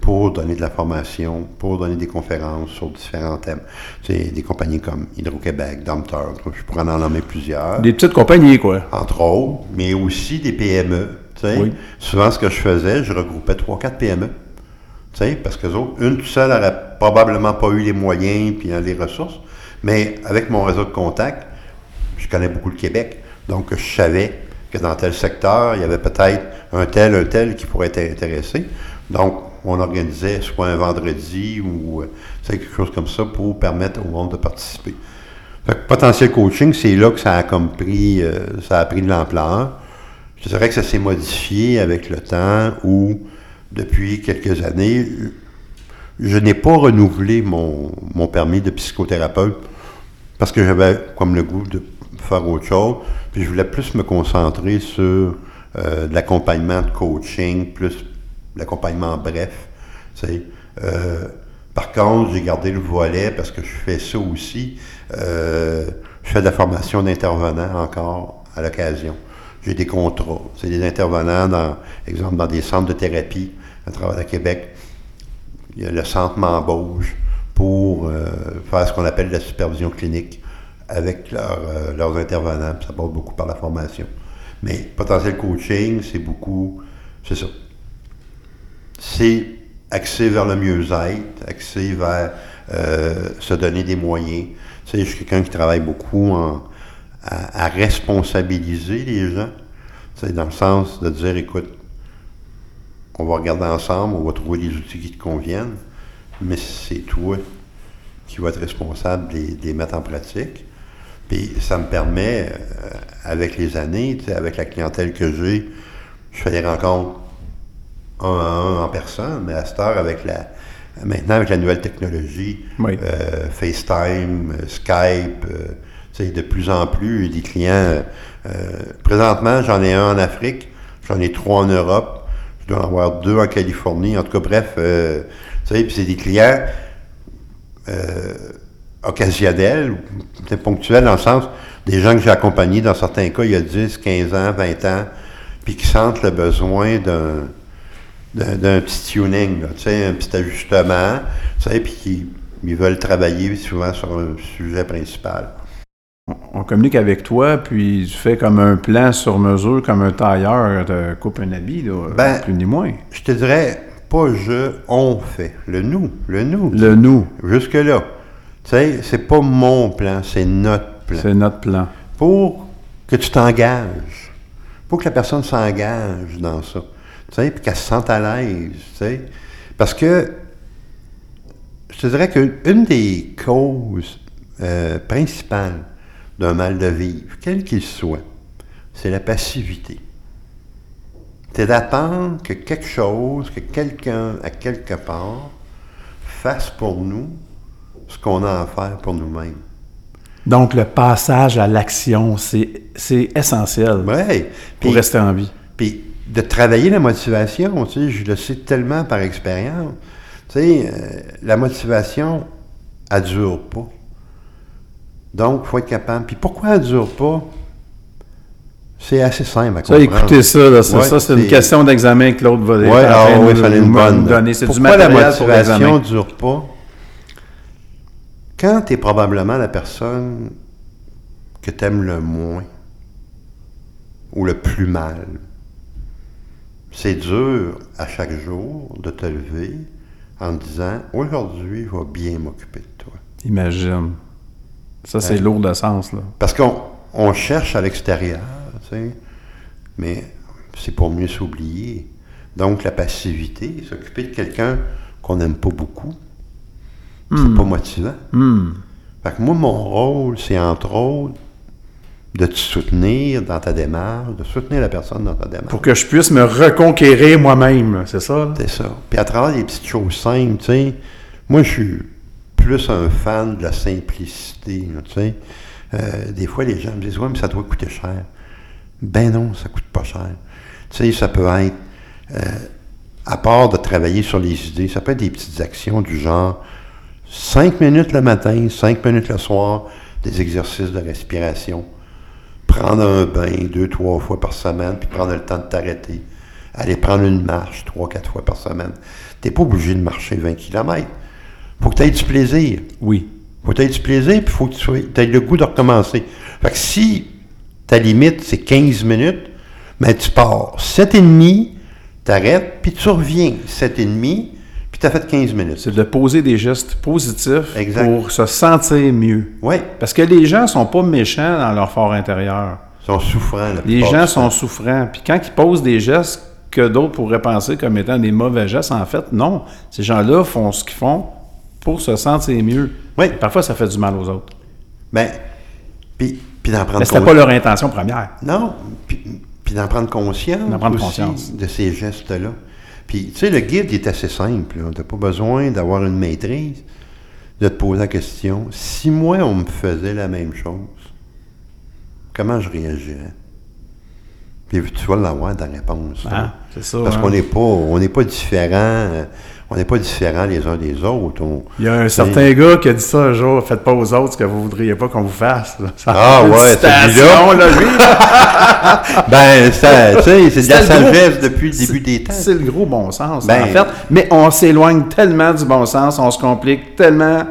pour donner de la formation, pour donner des conférences sur différents thèmes. C'est des compagnies comme Hydro-Québec, Dompteur, je pourrais en nommer plusieurs Des petites compagnies, quoi. entre autres, mais aussi des PME. Oui. Souvent, ce que je faisais, je regroupais 3-4 PME. Parce que autres, une toute seule n'aurait probablement pas eu les moyens puis hein, les ressources. Mais avec mon réseau de contacts, je connais beaucoup le Québec. Donc, je savais que dans tel secteur, il y avait peut-être un tel, un tel qui pourrait être intéressé. Donc, on organisait soit un vendredi ou euh, quelque chose comme ça pour permettre au monde de participer. Fait que potentiel coaching, c'est là que ça a comme pris, euh, ça a pris de l'ampleur. Je dirais que ça s'est modifié avec le temps où, depuis quelques années, je n'ai pas renouvelé mon, mon permis de psychothérapeute parce que j'avais comme le goût de faire autre chose. Puis je voulais plus me concentrer sur euh, de l'accompagnement de coaching, plus l'accompagnement bref. Euh, par contre, j'ai gardé le volet parce que je fais ça aussi. Euh, je fais de la formation d'intervenants encore à l'occasion. J'ai des contrats. C'est des intervenants, dans, exemple, dans des centres de thérapie à travers le Québec. Il y a le centre m'embauche pour euh, faire ce qu'on appelle la supervision clinique avec leurs, intervenants. Ça passe beaucoup par la formation. Mais potentiel coaching, c'est beaucoup, c'est ça. C'est axé vers le mieux-être, axé vers euh, se donner des moyens. Tu sais, je suis quelqu'un qui travaille beaucoup à, responsabiliser les gens. Tu dans le sens de dire, écoute, on va regarder ensemble, on va trouver les outils qui te conviennent, mais c'est toi qui vas être responsable de les, mettre en pratique. Puis ça me permet, euh, avec les années, avec la clientèle que j'ai, je fais des rencontres un à un en personne, mais à cette heure, avec la, maintenant avec la nouvelle technologie, Oui. euh, FaceTime, euh, Skype, euh, tu sais, de plus en plus, des clients. euh, euh, présentement, j'en ai un en Afrique, j'en ai trois en Europe, je dois en avoir deux en Californie. En tout cas, bref, euh, tu sais, puis c'est des clients euh, occasionnels, ponctuels, dans le sens des gens que j'ai accompagnés dans certains cas il y a 10, 15 ans, 20 ans, puis qui sentent le besoin d'un d'un petit tuning, là, un petit ajustement, puis ils veulent travailler souvent sur un sujet principal. On communique avec toi, puis tu fais comme un plan sur mesure, comme un tailleur te coupe un habit, là, Ben, plus ni moins. Je te dirais, pas je, on fait. Le nous, le nous. Le nous, Jusque-là. Tu sais, c'est pas mon plan, c'est notre plan. c'est notre plan. Pour que tu t'engages. Pour que la personne s'engage dans ça. Tu sais, puis qu'elle se sente à l'aise. Tu sais. Parce que, je te dirais qu'une des causes euh, principales d'un mal de vivre, quel qu'il soit, c'est la passivité. C'est d'attendre que quelque chose, que quelqu'un, à quelque part, fasse pour nous ce qu'on a à faire pour nous-mêmes. Donc, le passage à l'action, c'est essentiel Ouais. pour rester en vie. Puis de travailler la motivation, tu sais, je le sais tellement par expérience. Tu sais, euh, la motivation, elle dure pas. Donc, il faut être capable. Puis pourquoi elle dure pas? C'est assez simple à Ça, comprendre. écoutez ça, là, ça, Ouais, ça, c'est une question d'examen que l'autre va Ouais, train ah oui, nous- fallait une bonne. donner. Du Pourquoi la motivation ne dure pas? Quand tu es probablement la personne que tu aimes le moins ou le plus mal, c'est dur à chaque jour de te lever en te disant aujourd'hui, je vais bien m'occuper de toi. Imagine. Ça, c'est Ouais. lourd de sens, là. Parce qu'on on cherche à l'extérieur, tu sais, mais c'est pour mieux s'oublier. Donc, la passivité, s'occuper de quelqu'un qu'on n'aime pas beaucoup, c'est pas motivant. Hmm. Fait que moi, mon rôle, c'est entre autres de te soutenir dans ta démarche, de soutenir la personne dans ta démarche. Pour que je puisse me reconquérir moi-même, c'est ça? C'est ça. Puis à travers des petites choses simples, tu sais, moi, je suis plus un fan de la simplicité, tu sais. Euh, des fois, les gens me disent, ouais, mais ça doit coûter cher. Ben non, ça coûte pas cher. Tu sais, ça peut être, euh, à part de travailler sur les idées, ça peut être des petites actions du genre, cinq minutes le matin, cinq minutes le soir, des exercices de respiration. Prendre un bain deux, trois fois par semaine, puis prendre le temps de t'arrêter. Aller prendre une marche trois, quatre fois par semaine. T'es pas obligé de marcher 20 km. Faut que tu aies du plaisir. Oui. Faut que tu aies du plaisir, puis faut que tu aies le goût de recommencer. Fait que si ta limite, c'est 15 minutes, mais tu pars 7,5, t'arrêtes, puis tu reviens 7,5, puis tu as fait 15 minutes. C'est de poser des gestes positifs Exact. pour se sentir mieux. Oui, Parce que les gens sont pas méchants dans leur fort intérieur. ils sont souffrants. la Les gens sont souffrants. Puis quand ils posent des gestes que d'autres pourraient penser comme étant des mauvais gestes, en fait, non. Ces gens-là font ce qu'ils font pour se sentir mieux. Oui. Et Parfois, ça fait du mal aux autres. Ben, puis, puis d'en prendre Mais c'était pas leur intention première. Non, puis, puis d'en prendre conscience. D'en prendre aussi conscience. De ces gestes-là. Puis, tu sais, le guide il est assez simple. Tu n'as pas besoin d'avoir une maîtrise, de te poser la question si moi, on me faisait la même chose, comment je réagirais? Puis tu vas l'avoir ta réponse. Ah, hein. c'est ça. Parce hein? qu'on n'est pas, on n'est pas différents. On n'est pas différents les uns des autres. On- Il y a un certain gars qui a dit ça un jour, faites pas aux autres ce que vous voudriez pas qu'on vous fasse. Ça Ah, ouais, citation, là, lui. Ben, c'est de la sagesse depuis le début des temps. C'est le gros bon sens, Ben- en fait. Mais on s'éloigne tellement du bon sens, on se complique tellement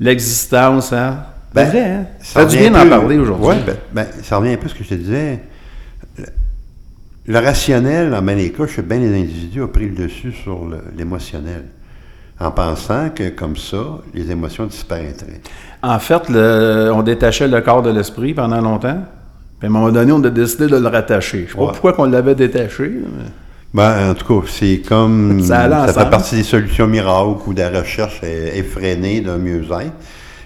l'existence. Hein? Ben, C'est vrai, hein? Ça du bien d'en parler aujourd'hui. Ben, ben, ça revient un peu à ce que je te disais. Le, rationnel, bien les cas, je sais bien les individus ont pris le dessus sur l'émotionnel. En pensant que, comme ça, les émotions disparaîtraient. En fait, le- on détachait le corps de l'esprit pendant longtemps. Puis à un moment donné, on a décidé de le rattacher. Je sais pas pourquoi qu'on l'avait détaché. mais- Ben, en tout cas, c'est comme. Ça fait partie des solutions miracles ou de la recherche est- effrénée d'un mieux-être.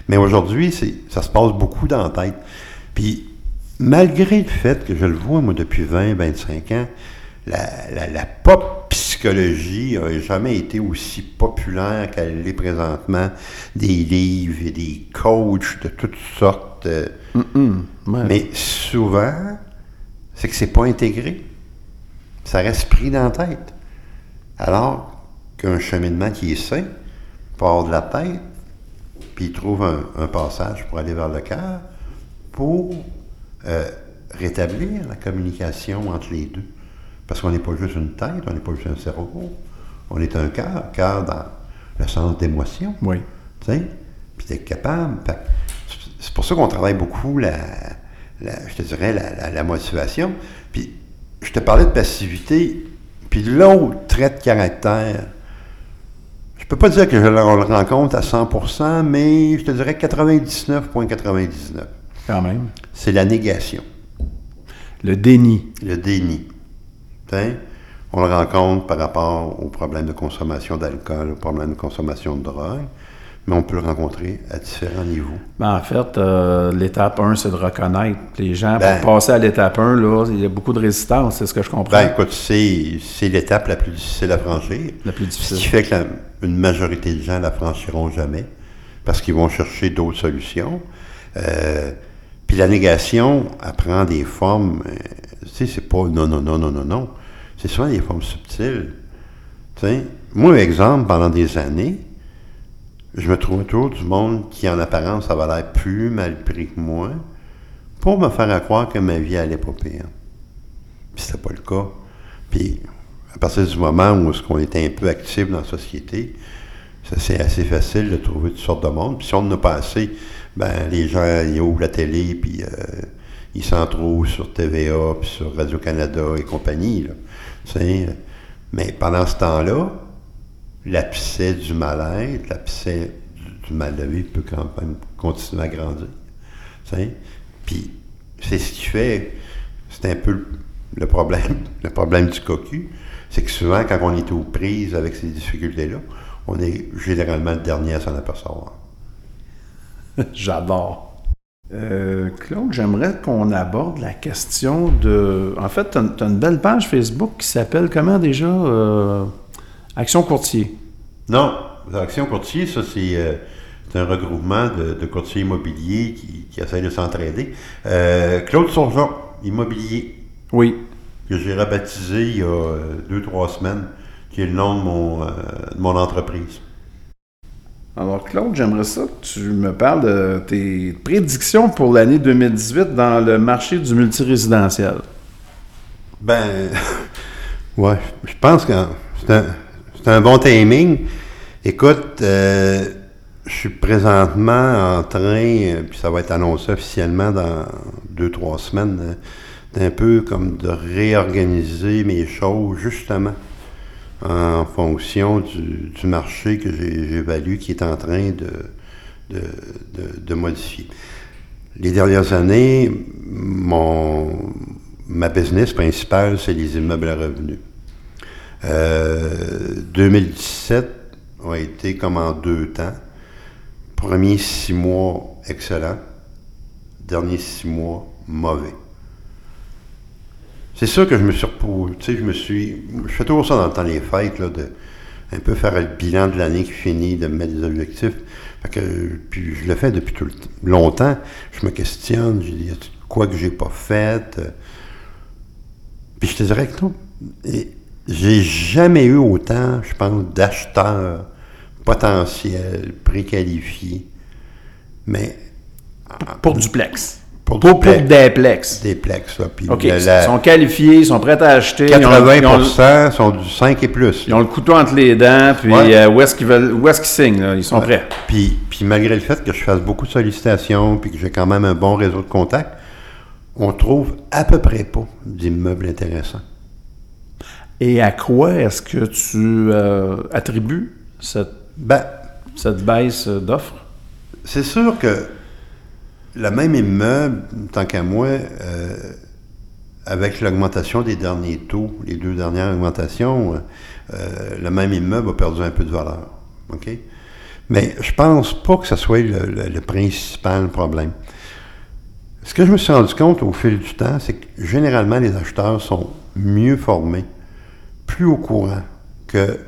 Mais aujourd'hui, ça se passe beaucoup dans la tête. Puis, malgré le fait que je le vois, moi, depuis 20, 25 ans, la, la- la pop psychologie n'a jamais été aussi populaire qu'elle l'est présentement. Des livres et des coachs de toutes sortes. euh, Ouais. mais souvent, c'est que c'est pas intégré. Ça reste pris dans la tête. Alors qu'un cheminement qui est sain part de la tête, puis il trouve un, un passage pour aller vers le cœur, pour euh, rétablir la communication entre les deux. Parce qu'on n'est pas juste une tête, on n'est pas juste un cerveau, on est un cœur, cœur dans le sens d'émotion. Oui. Tu sais? Puis d'être capable. C'est- pour ça qu'on travaille beaucoup la, la- je te dirais, la, la- la motivation. Puis je te parlais de passivité. Puis l'autre trait de caractère, je peux pas dire que je le, on le rencontre à 100%, mais je te dirais 99,99. Quand même. C'est la négation, Le déni. le déni. On le rencontre par rapport aux problèmes de consommation d'alcool, aux problèmes de consommation de drogue. mais on peut le rencontrer à différents niveaux. Ben, en fait, euh, l'étape 1, c'est de reconnaître. Les gens, Ben- pour passer à l'étape 1, là, il y a beaucoup de résistance, c'est ce que je comprends. Ben, écoute, c'est l'étape la plus difficile à franchir. la plus Ce qui difficile. fait que la- une majorité de gens la franchiront jamais parce qu'ils vont chercher d'autres solutions. Euh, puis la négation, elle prend des formes, euh, tu sais, c'est pas non, non, non, non, non, non. C'est souvent des formes subtiles. Tu sais, moi, exemple, pendant des années, je me trouvais toujours du monde qui, en apparence, avait l'air plus mal pris que moi pour me faire croire que ma vie allait pas pire. Puis c'était pas le cas. Puis à partir du moment où est-ce qu'on était un peu actif dans la société, ça c'est assez facile de trouver toutes sortes de monde. Puis si on en a pas assez, ben les gens ils ouvrent la télé puis euh, ils s'en trouvent sur TVA puis sur Radio Canada et compagnie. Mais pendant ce temps-là, l'abcès du mal-être, l'abcès du, mal de vivre peut quand même continuer à grandir. Puis c'est ce qui fait, c'est un peu le problème, le problème du cocu, c'est que souvent quand on est aux prises avec ces difficultés-là, on est généralement le dernier à s'en apercevoir. J'adore. Euh, Claude, j'aimerais qu'on aborde la question de. En fait, tu as, une belle page Facebook qui s'appelle comment déjà euh, Action Courtier? Non, Action Courtier, ça c'est euh, un regroupement de, de courtiers immobiliers qui, qui essayent de s'entraider. Claude Surgeon, immobilier, Oui. que j'ai rebaptisé il y a deux, trois semaines, qui est le nom de mon, de mon entreprise. Alors, Claude, j'aimerais ça que tu me parles de tes prédictions pour l'année 2018 dans le marché du multirésidentiel. Ben, ouais, je pense que c'est un, bon timing. Écoute, euh, je suis présentement en train, euh, puis ça va être annoncé officiellement dans deux, trois semaines, euh, d'un peu comme de réorganiser mes choses, justement, en fonction du, marché que j'évalue qui est en train de, de, modifier. Les dernières années, mon, ma business principale, c'est les immeubles à revenus. Euh, 2017 a été comme en deux temps. Premier six mois, excellent. Dernier six mois, mauvais. C'est sûr que je me suis reposé, je me suis, je fais toujours ça dans le temps des fêtes, là, de un peu faire le bilan de l'année qui finit, de me mettre des objectifs. Fait que, puis je le fais depuis tout longtemps. Je me questionne, je dis, quoi que j'ai pas fait? Euh, Puis je te dirais que non, et j'ai jamais eu autant, je pense, d'acheteurs potentiels, préqualifiés, mais Pour duplex. Pour, Pour, pour duplex, déplex. des plex, là, puis OK. la- Ils sont qualifiés, ils sont prêts à acheter. ils ont- 80 ils ont, le- sont du 5 et plus. ils ont le couteau entre les dents, puis Ouais. euh, où est-ce qu'ils veulent, où est-ce qu'ils signent, là? Ils sont Ouais. prêts. Puis, puis malgré le fait que je fasse beaucoup de sollicitations, puis que j'ai quand même un bon réseau de contacts, on trouve à peu près pas d'immeubles intéressants. Et à quoi est-ce que tu euh, attribues cette, Ben, cette baisse d'offres? c'est sûr que le même immeuble, tant qu'à moi, euh, avec l'augmentation des derniers taux, les deux dernières augmentations, euh, le même immeuble a perdu un peu de valeur. Mais je pense pas que ce soit le principal problème. Ce que je me suis rendu compte au fil du temps, c'est que généralement, les acheteurs sont mieux formés, plus au courant que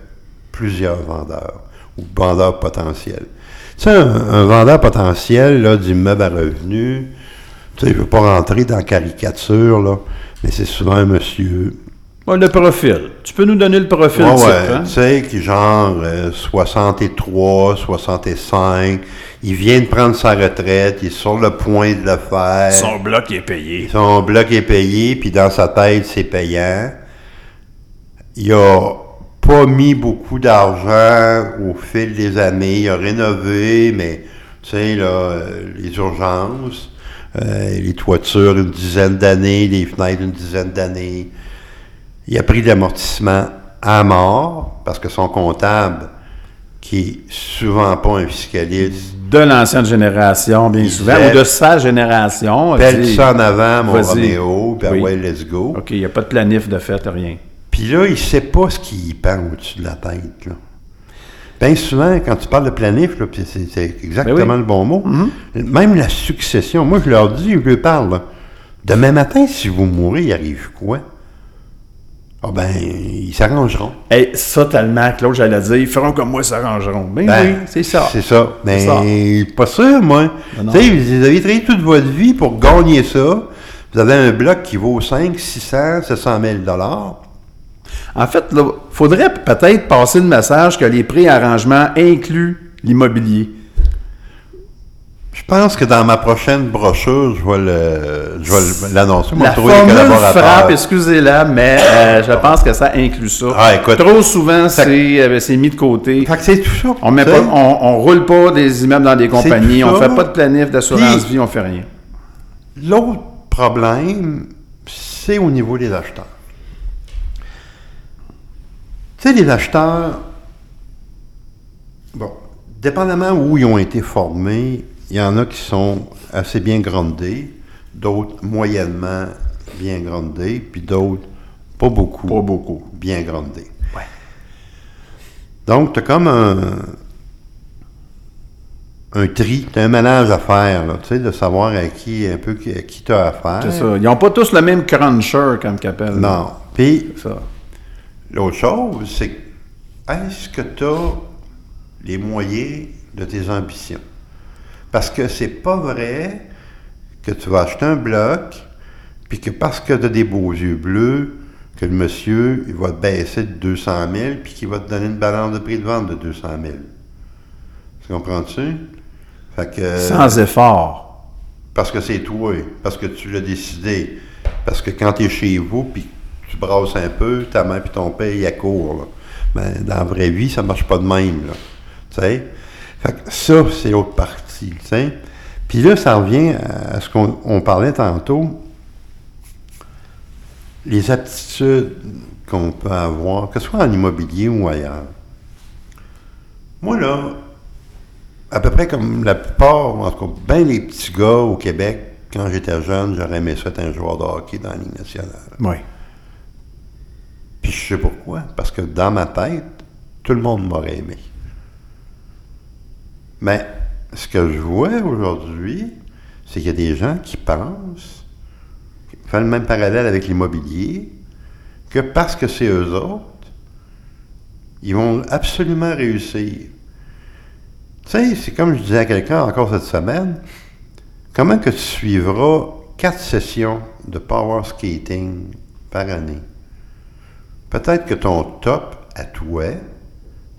plusieurs vendeurs ou vendeurs potentiels. Tu sais, un, un vendeur potentiel là, d'immeuble à revenus, tu sais, je ne veux pas rentrer dans la caricature, là, mais c'est souvent un monsieur Ouais, le profil. Tu peux nous donner le profil Ouais, ouais, hein? tu sais, qui genre euh, 63, 65, il vient de prendre sa retraite, il est sur le point de le faire. Son bloc est payé. Son bloc est payé, puis dans sa tête, c'est payant. Il a pas mis beaucoup d'argent au fil des années. Il a rénové, mais, tu sais, là, euh, les urgences, euh, les toitures, une dizaine d'années, les fenêtres, une dizaine d'années. Il a pris l'amortissement à mort, parce que son comptable, qui est souvent pas un fiscaliste, De l'ancienne génération, bien souvent, ou de sa génération. dit, ça en avant, mon. Roméo, puis Oui. ouais, let's go. OK, il n'y a pas de planif de fait, rien. Puis là, il sait pas ce qu'il pend au-dessus de la tête. Là. bien souvent, quand tu parles de planif, c'est exactement Ben oui. le bon mot, Mhm. même la succession, moi je leur dis, je leur parle, là, demain matin, si vous mourrez, il arrive quoi? Ah ben, ils s'arrangeront. Hey, ça tellement, Claude, j'allais dire, ils feront comme moi, ils s'arrangeront. Ben, Ben, oui, c'est ça. C'est ça. C'est Mais pas sûr, moi. Ben tu sais, vous avez travaillé toute votre vie pour gagner ça. Vous avez un bloc qui vaut 5, 600, 700 000 dollars. En fait, il faudrait peut-être passer le message que les préarrangements incluent l'immobilier. Je pense que dans ma prochaine brochure, je vais le, je vais l'annoncer. La formule frappe, excusez-la, mais euh, je pense que ça inclut ça. Ah, écoute. Trop souvent, c'est euh, c'est mis de côté. Fait que c'est tout ça. On on roule pas des immeubles dans des compagnies, on ça. fait pas de planif d'assurance Puis- vie, on fait rien. L'autre problème, c'est au niveau des acheteurs. Tu sais, les acheteurs, bon, dépendamment où ils ont été formés, il y en a qui sont assez bien grondés, d'autres moyennement bien grondés, puis d'autres pas beaucoup. Pas beaucoup. Bien grondés. Ouais. Donc, tu as comme un, un tri, tu as un ménage à faire, là, tu sais, de savoir à qui, un peu, à qui tu as affaire. C'est ça. Ils n'ont pas tous le même cruncher, comme qu'ils appellent. Non. Puis, C'est ça. L'autre chose, c'est est-ce que tu as les moyens de tes ambitions? Parce que c'est pas vrai que tu vas acheter un bloc, puis que parce que tu as des beaux yeux bleus, que le monsieur, il va te baisser de 200 000, puis qu'il va te donner une balance de prix de vente de 200 000. Tu comprends-tu? Fait que... Sans effort. Parce que c'est toi, parce que tu l'as décidé. Parce que quand tu es chez vous, puis tu brasses un peu, ta mère puis ton père, ils accourent. Là. Mais dans la vraie vie, ça marche pas de même. Là. Tu sais? Fait que ça, c'est l'autre partie. Puis là, ça revient à ce qu'on on parlait tantôt. Les aptitudes qu'on peut avoir, que ce soit en immobilier ou ailleurs. Moi, là, à peu près comme la plupart, en tout cas, bien les petits gars au Québec, quand j'étais jeune, j'aurais aimé ça être un joueur de hockey dans la Ligue nationale. Oui. Je sais pourquoi. Parce que dans ma tête, tout le monde m'aurait aimé. Mais ce que je vois aujourd'hui, c'est qu'il y a des gens qui pensent, qui font le même parallèle avec l'immobilier, que parce que c'est eux autres, ils vont absolument réussir. Tu sais, c'est comme je disais à quelqu'un encore cette semaine, comment que tu suivras quatre sessions de power skating par année? Peut-être que ton top à toi,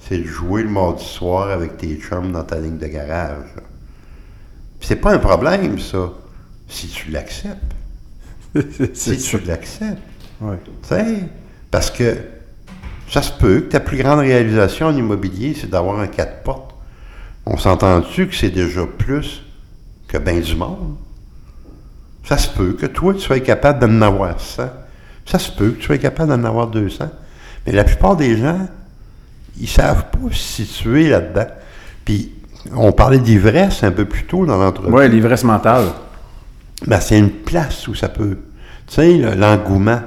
c'est de jouer le mardi soir avec tes chums dans ta ligne de garage. C'est pas un problème, ça, si tu l'acceptes. Si tu l'acceptes. Oui. Tu sais, parce que ça se peut que ta plus grande réalisation en immobilier, c'est d'avoir un 4 portes. On s'entend-tu que c'est déjà plus que bien du monde? Ça se peut que toi, tu sois capable d'en avoir 100. Ça se peut que tu sois capable d'en avoir 200. Mais la plupart des gens, ils savent pas se situer là-dedans. Puis, on parlait d'ivresse un peu plus tôt dans l'entreprise. Oui, l'ivresse mentale. Ben, c'est une place où ça peut. Tu sais, le- l'engouement.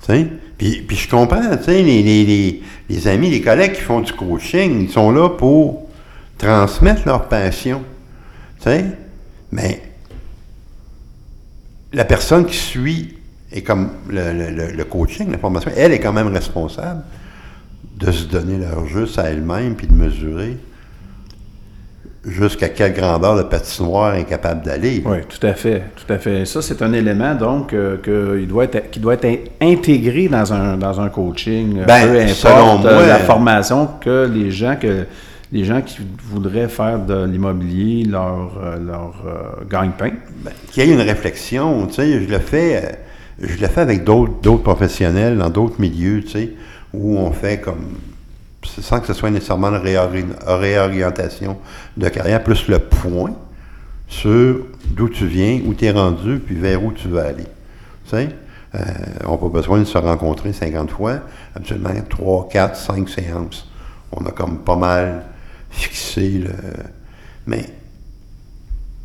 Tu sais. Puis, puis je comprends, tu sais, les, les, les, les amis, les collègues qui font du coaching, ils sont là pour transmettre leur passion. Tu sais. Mais la personne qui suit et comme le, le- coaching, la formation, elle est quand même responsable de se donner leur juste à elle-même puis de mesurer jusqu'à quelle grandeur le patinoire est incapable d'aller. Oui, tout à fait, tout à fait. Ça, c'est un élément, donc, euh, que il doit être, qui doit être in- intégré dans un, dans un coaching. euh, Ben, peu importe selon euh, moi- la formation que les gens que les gens qui voudraient faire de l'immobilier leur, leur euh, gagne-pain. Ben, qu'il y ait une réflexion, tu sais, je le fais, je le fais avec d'autres, professionnels dans d'autres milieux, tu sais, où on fait comme, sans que ce soit nécessairement une réori- réorientation de carrière, plus le point sur d'où tu viens, où tu es rendu, puis vers où tu veux aller. Tu sais, euh, on n'a pas besoin de se rencontrer 50 fois, absolument 3, 4, 5 séances. On a comme pas mal fixé le... Mais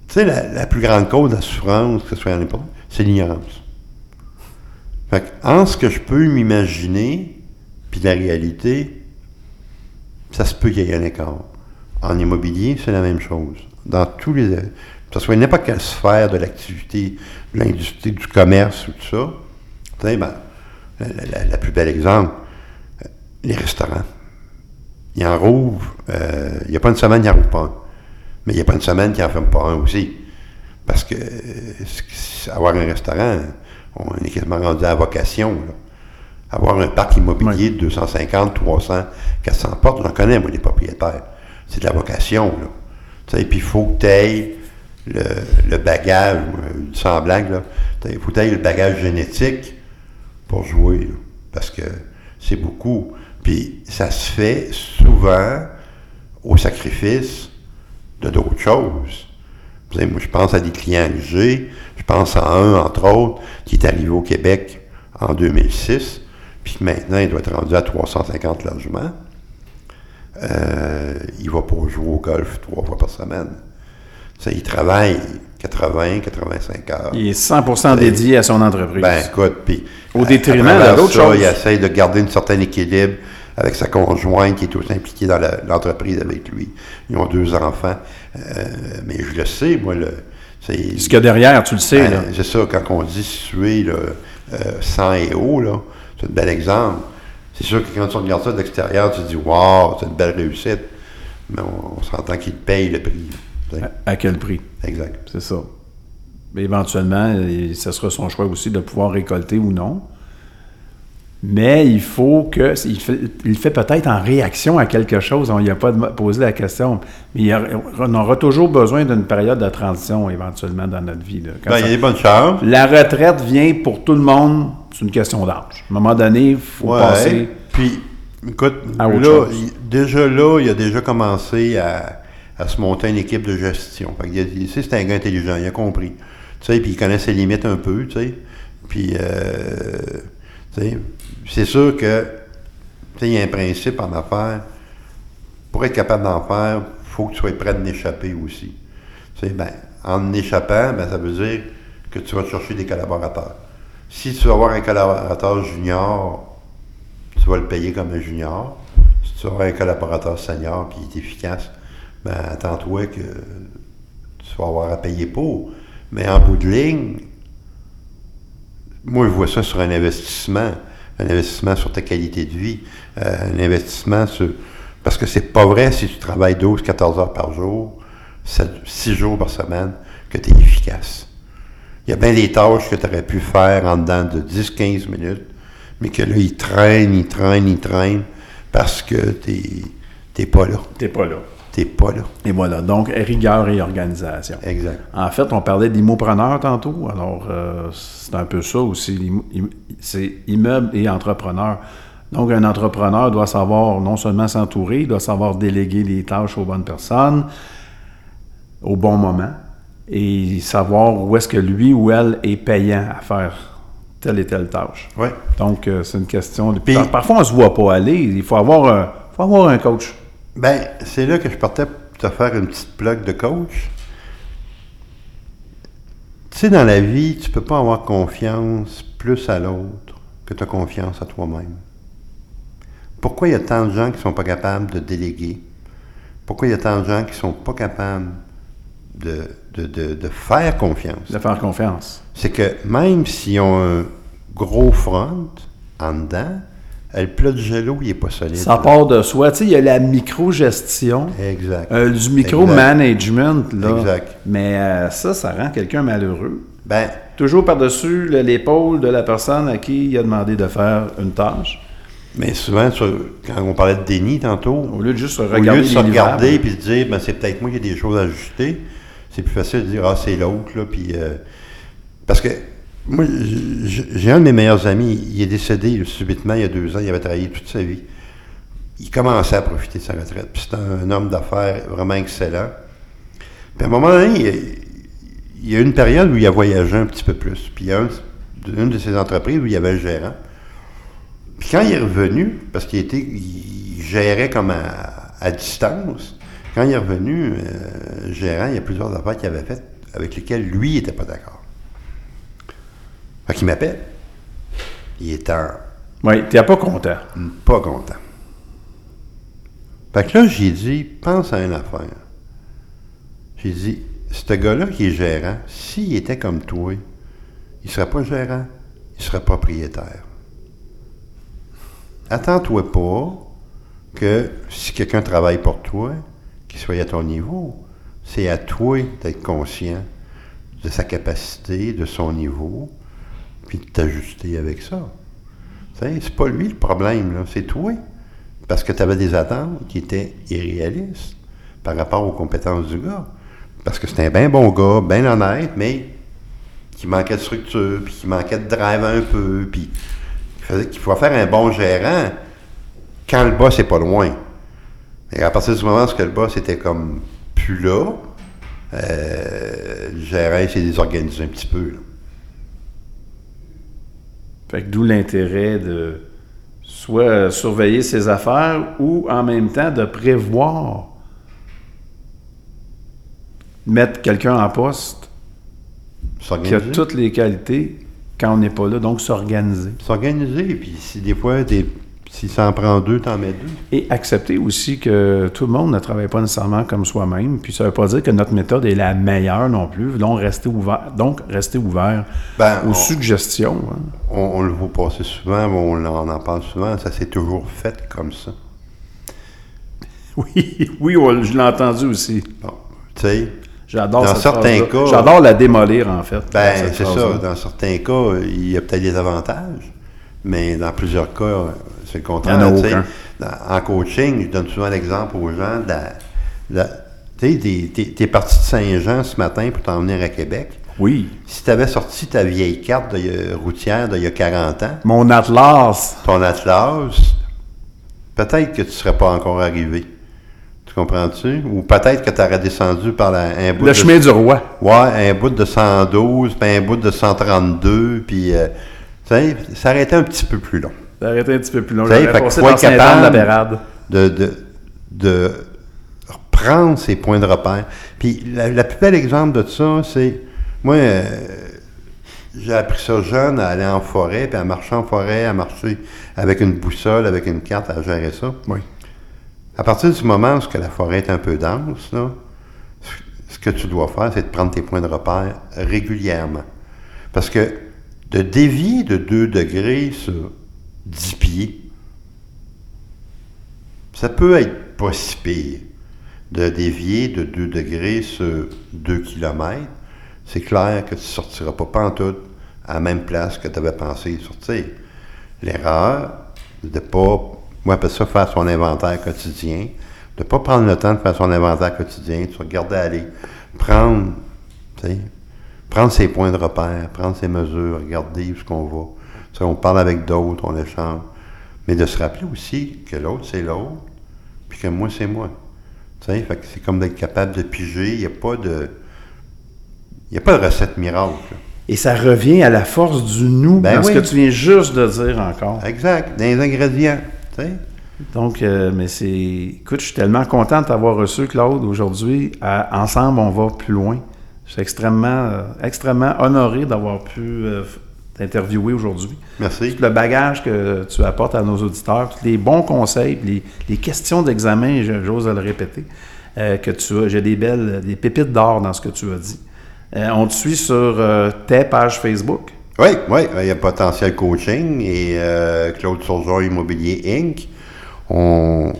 tu sais, la, plus grande cause de la souffrance, que ce soit en c'est l'ignorance. Fait que, en ce que je peux m'imaginer, puis la réalité, ça se peut qu'il y ait un écart. En immobilier, c'est la même chose. Dans tous les. Que ce soit n'importe quelle sphère de l'activité, de l'industrie, du commerce ou tout ça, sais, ben, la, plus belle exemple, euh, les restaurants. Ils en rouvrent, euh, il n'y a pas une semaine, ils n'en rouvrent pas un. Mais il n'y a pas une semaine qui n'en ferme pas un aussi. Parce que euh, avoir un restaurant, on est quasiment rendu à la vocation. là. Avoir un parc immobilier de 250, 300, 400 portes, j'en connais, moi, les propriétaires. C'est de la vocation. Là. Sais, puis il faut que tu aies le, le bagage, sans blague, là, il faut que tu aies le bagage génétique pour jouer. là. parce que c'est beaucoup. Puis ça se fait souvent au sacrifice de d'autres choses. Vous savez, moi, je pense à des clients que j'ai. Je pense à un, entre autres, qui est arrivé au Québec en 2006, puis maintenant, il doit être rendu à 350 logements. Euh, il va pas jouer au golf trois fois par semaine. Ça, il travaille 80, 85 heures. Il est 100% dédié à son entreprise. Ben, écoute, puis. Au détriment d'autres choses. Il essaie de garder un certain équilibre avec sa conjointe qui est aussi impliquée dans l'entreprise avec lui. Ils ont deux enfants. Euh, mais je le sais, moi, le. Ce qu'il y a derrière, tu le sais. ben, c'est ça, quand on dit situé là, euh, 100 et haut, là, c'est un bel exemple. C'est sûr que quand tu regardes ça de l'extérieur, tu te dis Waouh, c'est une belle réussite. Mais on, on s'entend qu'il paye le prix. À, à quel prix? Exact. C'est ça. Mais éventuellement, ce sera son choix aussi de pouvoir récolter ou non. Mais il faut que. Il fait, il le fait peut-être en réaction à quelque chose. On n'y a pas posé la question. Mais il a- on aura toujours besoin d'une période de transition éventuellement dans notre vie. là. Ben, il y a des bonnes chances. la retraite vient pour tout le monde. C'est une question d'âge. À un moment donné, il faut Ouais. passer. Puis, écoute, à autre là, chose. il- déjà là, il a déjà commencé à, à se monter une équipe de gestion. Fait sais, c'est un gars intelligent, il a compris. Tu sais, puis il connaît ses limites un peu, tu sais. Puis, euh, tu sais, c'est sûr que, il y a un principe en affaires. Pour être capable d'en faire, il faut que tu sois prêt d'en échapper aussi. Tu sais, ben, en échappant, ben, ça veut dire que tu vas chercher des collaborateurs. Si tu vas avoir un collaborateur junior, tu vas le payer comme un junior. Si tu avoir un collaborateur senior qui est efficace, ben attends-toi que tu vas avoir à payer pour. Mais en bout de ligne, moi je vois ça sur un investissement. Un investissement sur ta qualité de vie. euh, un investissement sur. Parce que c'est pas vrai si tu travailles 12, 14 heures par jour, 6 jours par semaine, que tu es efficace. Il y a bien des tâches que tu aurais pu faire en dedans de 10-15 minutes, mais que là, ils traînent, ils traînent, ils traînent, parce que tu n'es pas là. T'es pas là. Pas là. Et voilà. Donc, rigueur et organisation. Exact. En fait, on parlait d'immopreneur tantôt. Alors, euh, c'est un peu ça aussi. C'est immeuble et entrepreneur. Donc, un entrepreneur doit savoir non seulement s'entourer, il doit savoir déléguer les tâches aux bonnes personnes au bon moment et savoir où est-ce que lui ou elle est payant à faire telle et telle tâche. Ouais. Donc, euh, c'est une question de... Puis- Par- Parfois, on ne se voit pas aller. Il faut avoir un, faut avoir un coach. Ben, c'est là que je partais pour te faire une petite plug de coach. Tu sais, dans la vie, tu peux pas avoir confiance plus à l'autre que tu as confiance à toi-même. Pourquoi il y a tant de gens qui sont pas capables de déléguer? Pourquoi il y a tant de gens qui sont pas capables de, de, de- de faire confiance? De faire confiance. C'est que même s'ils ont un gros front en dedans, le plat de gelo, il n'est pas solide. Ça part de soi. Tu sais, il y a la micro-gestion. Exact. Euh, du micro-management, là. Exact. Mais euh, ça, ça rend quelqu'un malheureux. Ben, Toujours par-dessus le- l'épaule de la personne à qui il a demandé de faire une tâche. Mais souvent, sur- quand on parlait de déni tantôt, Au lieu de juste au regarder lieu de se regarder et de se dire, ben, c'est peut-être moi qui ai des choses à ajuster, c'est plus facile de dire, ah, c'est l'autre, là, puis... euh, parce que, moi, j'ai un de mes meilleurs amis, il est décédé subitement il y a deux ans, il avait travaillé toute sa vie. Il commençait à profiter de sa retraite, puis c'est un, homme d'affaires vraiment excellent. Puis à un moment donné, il, y a une période où il a voyagé un petit peu plus, puis il y a un- une de ses entreprises où il y avait le gérant. Puis quand il est revenu, parce qu'il était, il gérait comme à, à distance, quand il est revenu, euh, gérant, il y a plusieurs affaires qu'il avait faites avec lesquelles lui n'était pas d'accord. Fait qu'il m'appelle. Il est en Oui, tu n'es pas content. pas content. Fait que là, j'ai dit, pense à une affaire. J'ai dit, ce gars-là qui est gérant, s'il était comme toi, il ne serait pas gérant, il serait propriétaire. Attends-toi pas que si quelqu'un travaille pour toi, qu'il soit à ton niveau. C'est à toi d'être conscient de sa capacité, de son niveau, puis de t'ajuster avec ça. C'est pas lui le problème, c'est toi. Parce que tu avais des attentes qui étaient irréalistes par rapport aux compétences du gars. Parce que c'était un bien bon gars, bien honnête, mais qui manquait de structure, puis qui manquait de drive un peu, puis qu'il faut faire un bon gérant quand le boss n'est pas loin. Et à partir du moment où le boss était comme plus là, euh, le gérant s'est désorganisé un petit peu. Fait que d'où l'intérêt de soit surveiller ses affaires ou en même temps de prévoir mettre quelqu'un en poste qui a toutes les qualités quand on n'est pas là, donc s'organiser. S'organiser, puis si des fois, si ça en prend deux, t'en mets deux. Et accepter aussi que tout le monde ne travaille pas nécessairement comme soi-même, puis ça ne veut pas dire que notre méthode est la meilleure non plus, donc rester ouvert, donc rester ouvert Ben, aux on- suggestions. hein. On, on le voit passer souvent, on en, en parle souvent, ça s'est toujours fait comme ça. Oui, oui, je l'ai entendu aussi. Bon, tu sais, J'adore Dans certains cas- J'adore la démolir, en fait. ben, c'est ça. Dans certains cas, il y a peut-être des avantages, mais dans plusieurs cas, c'est le contraire. En a tu sais. aucun. Dans- en coaching, je donne souvent l'exemple aux gens de de tu sais, t'es parti de Saint-Jean ce matin pour t'en venir à Québec. Oui. Si tu avais sorti ta vieille carte de, euh, routière d'il y a 40 ans, Mon Atlas. ton Atlas, peut-être que tu ne serais pas encore arrivé. Tu comprends-tu? Ou peut-être que tu aurais descendu par la- un bout Le de... chemin du roi. Ouais, un bout de 112, puis un bout de 132, puis... euh, tu sais, ça aurait été un petit peu plus long. Arrêtez un petit peu plus long. J'aurais être Saint-Anne capable- de la de, de, de reprendre ses points de repère. Puis la, la plus belle exemple de ça, c'est moi, euh, j'ai appris ça jeune à aller en forêt, puis à marcher en forêt, à marcher avec une boussole, avec une carte, à gérer ça. Oui. À partir du moment où que la forêt est un peu dense, là, ce que tu dois faire, c'est de prendre tes points de repère régulièrement. Parce que de dévier de 2 degrés sur 10 pieds, ça peut être pas si pire. De dévier de 2 degrés sur 2 km, c'est clair que tu ne sortiras pas pantoute à la même place que tu avais pensé sortir. L'erreur, de pas, moi j'appelle ça faire son inventaire quotidien, de ne pas prendre le temps de faire son inventaire quotidien, de se regarder aller, prendre, prendre ses points de repère, prendre ses mesures, regarder où ce qu'on va. On parle avec d'autres, on échange. Mais de se rappeler aussi que l'autre, c'est l'autre, puis que moi, c'est moi. Fait que c'est comme d'être capable de piger. Il n'y a pas de. Il n'y a pas de recette miracle. Et ça revient à la force du nous Ben dans ce que tu viens juste de dire encore. Exact. Dans les ingrédients. Donc, euh, mais c'est. Écoute, je suis tellement content de t'avoir reçu, Claude, aujourd'hui. Ensemble, on va plus loin. Je suis extrêmement, euh, extrêmement honoré d'avoir pu t'interviewer aujourd'hui. Merci. Tout le bagage que tu apportes à nos auditeurs, tous les bons conseils, les, les questions d'examen, j'ose le répéter, euh, que tu as. J'ai des belles, des pépites d'or dans ce que tu as dit. Euh, on te suit sur euh, tes pages Facebook. Oui, oui, il y a Potentiel Coaching et Claude Surgeon Immobilier Inc. On...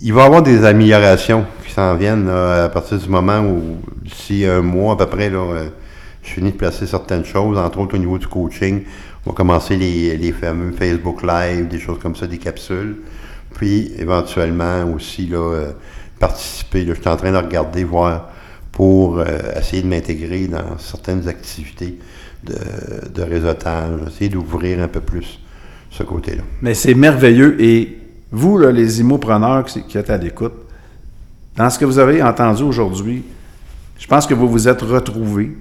Il va y avoir des améliorations qui s'en viennent là, à partir du moment où, d'ici un mois à peu près, là, je finis de placer certaines choses, entre autres au niveau du coaching. On va commencer les, fameux Facebook Live, des choses comme ça, des capsules. Puis, éventuellement aussi, là, euh, participer. Je suis en train de regarder, voir pour euh, essayer de m'intégrer dans certaines activités de, réseautage, essayer d'ouvrir un peu plus ce côté-là. Mais c'est merveilleux. Et vous, les immopreneurs qui, qui êtes à l'écoute, dans ce que vous avez entendu aujourd'hui, je pense que vous vous êtes retrouvés.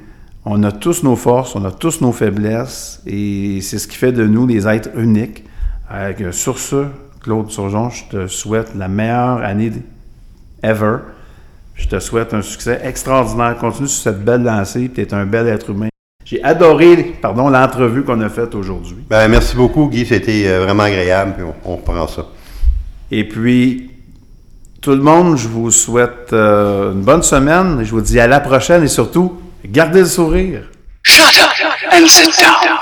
On a tous nos forces, on a tous nos faiblesses, et c'est ce qui fait de nous des êtres uniques. Euh, sur ce, Claude Surgeon, je te souhaite la meilleure année ever. Je te souhaite un succès extraordinaire. Continue sur cette belle lancée, tu es un bel être humain. J'ai adoré pardon, l'entrevue qu'on a faite aujourd'hui. Ben, merci beaucoup, Guy. C'était euh, vraiment agréable. Puis on, on reprend ça. Et puis, tout le monde, je vous souhaite euh, une bonne semaine. Je vous dis à la prochaine et surtout, Gardez le sourire. Shut up and sit down.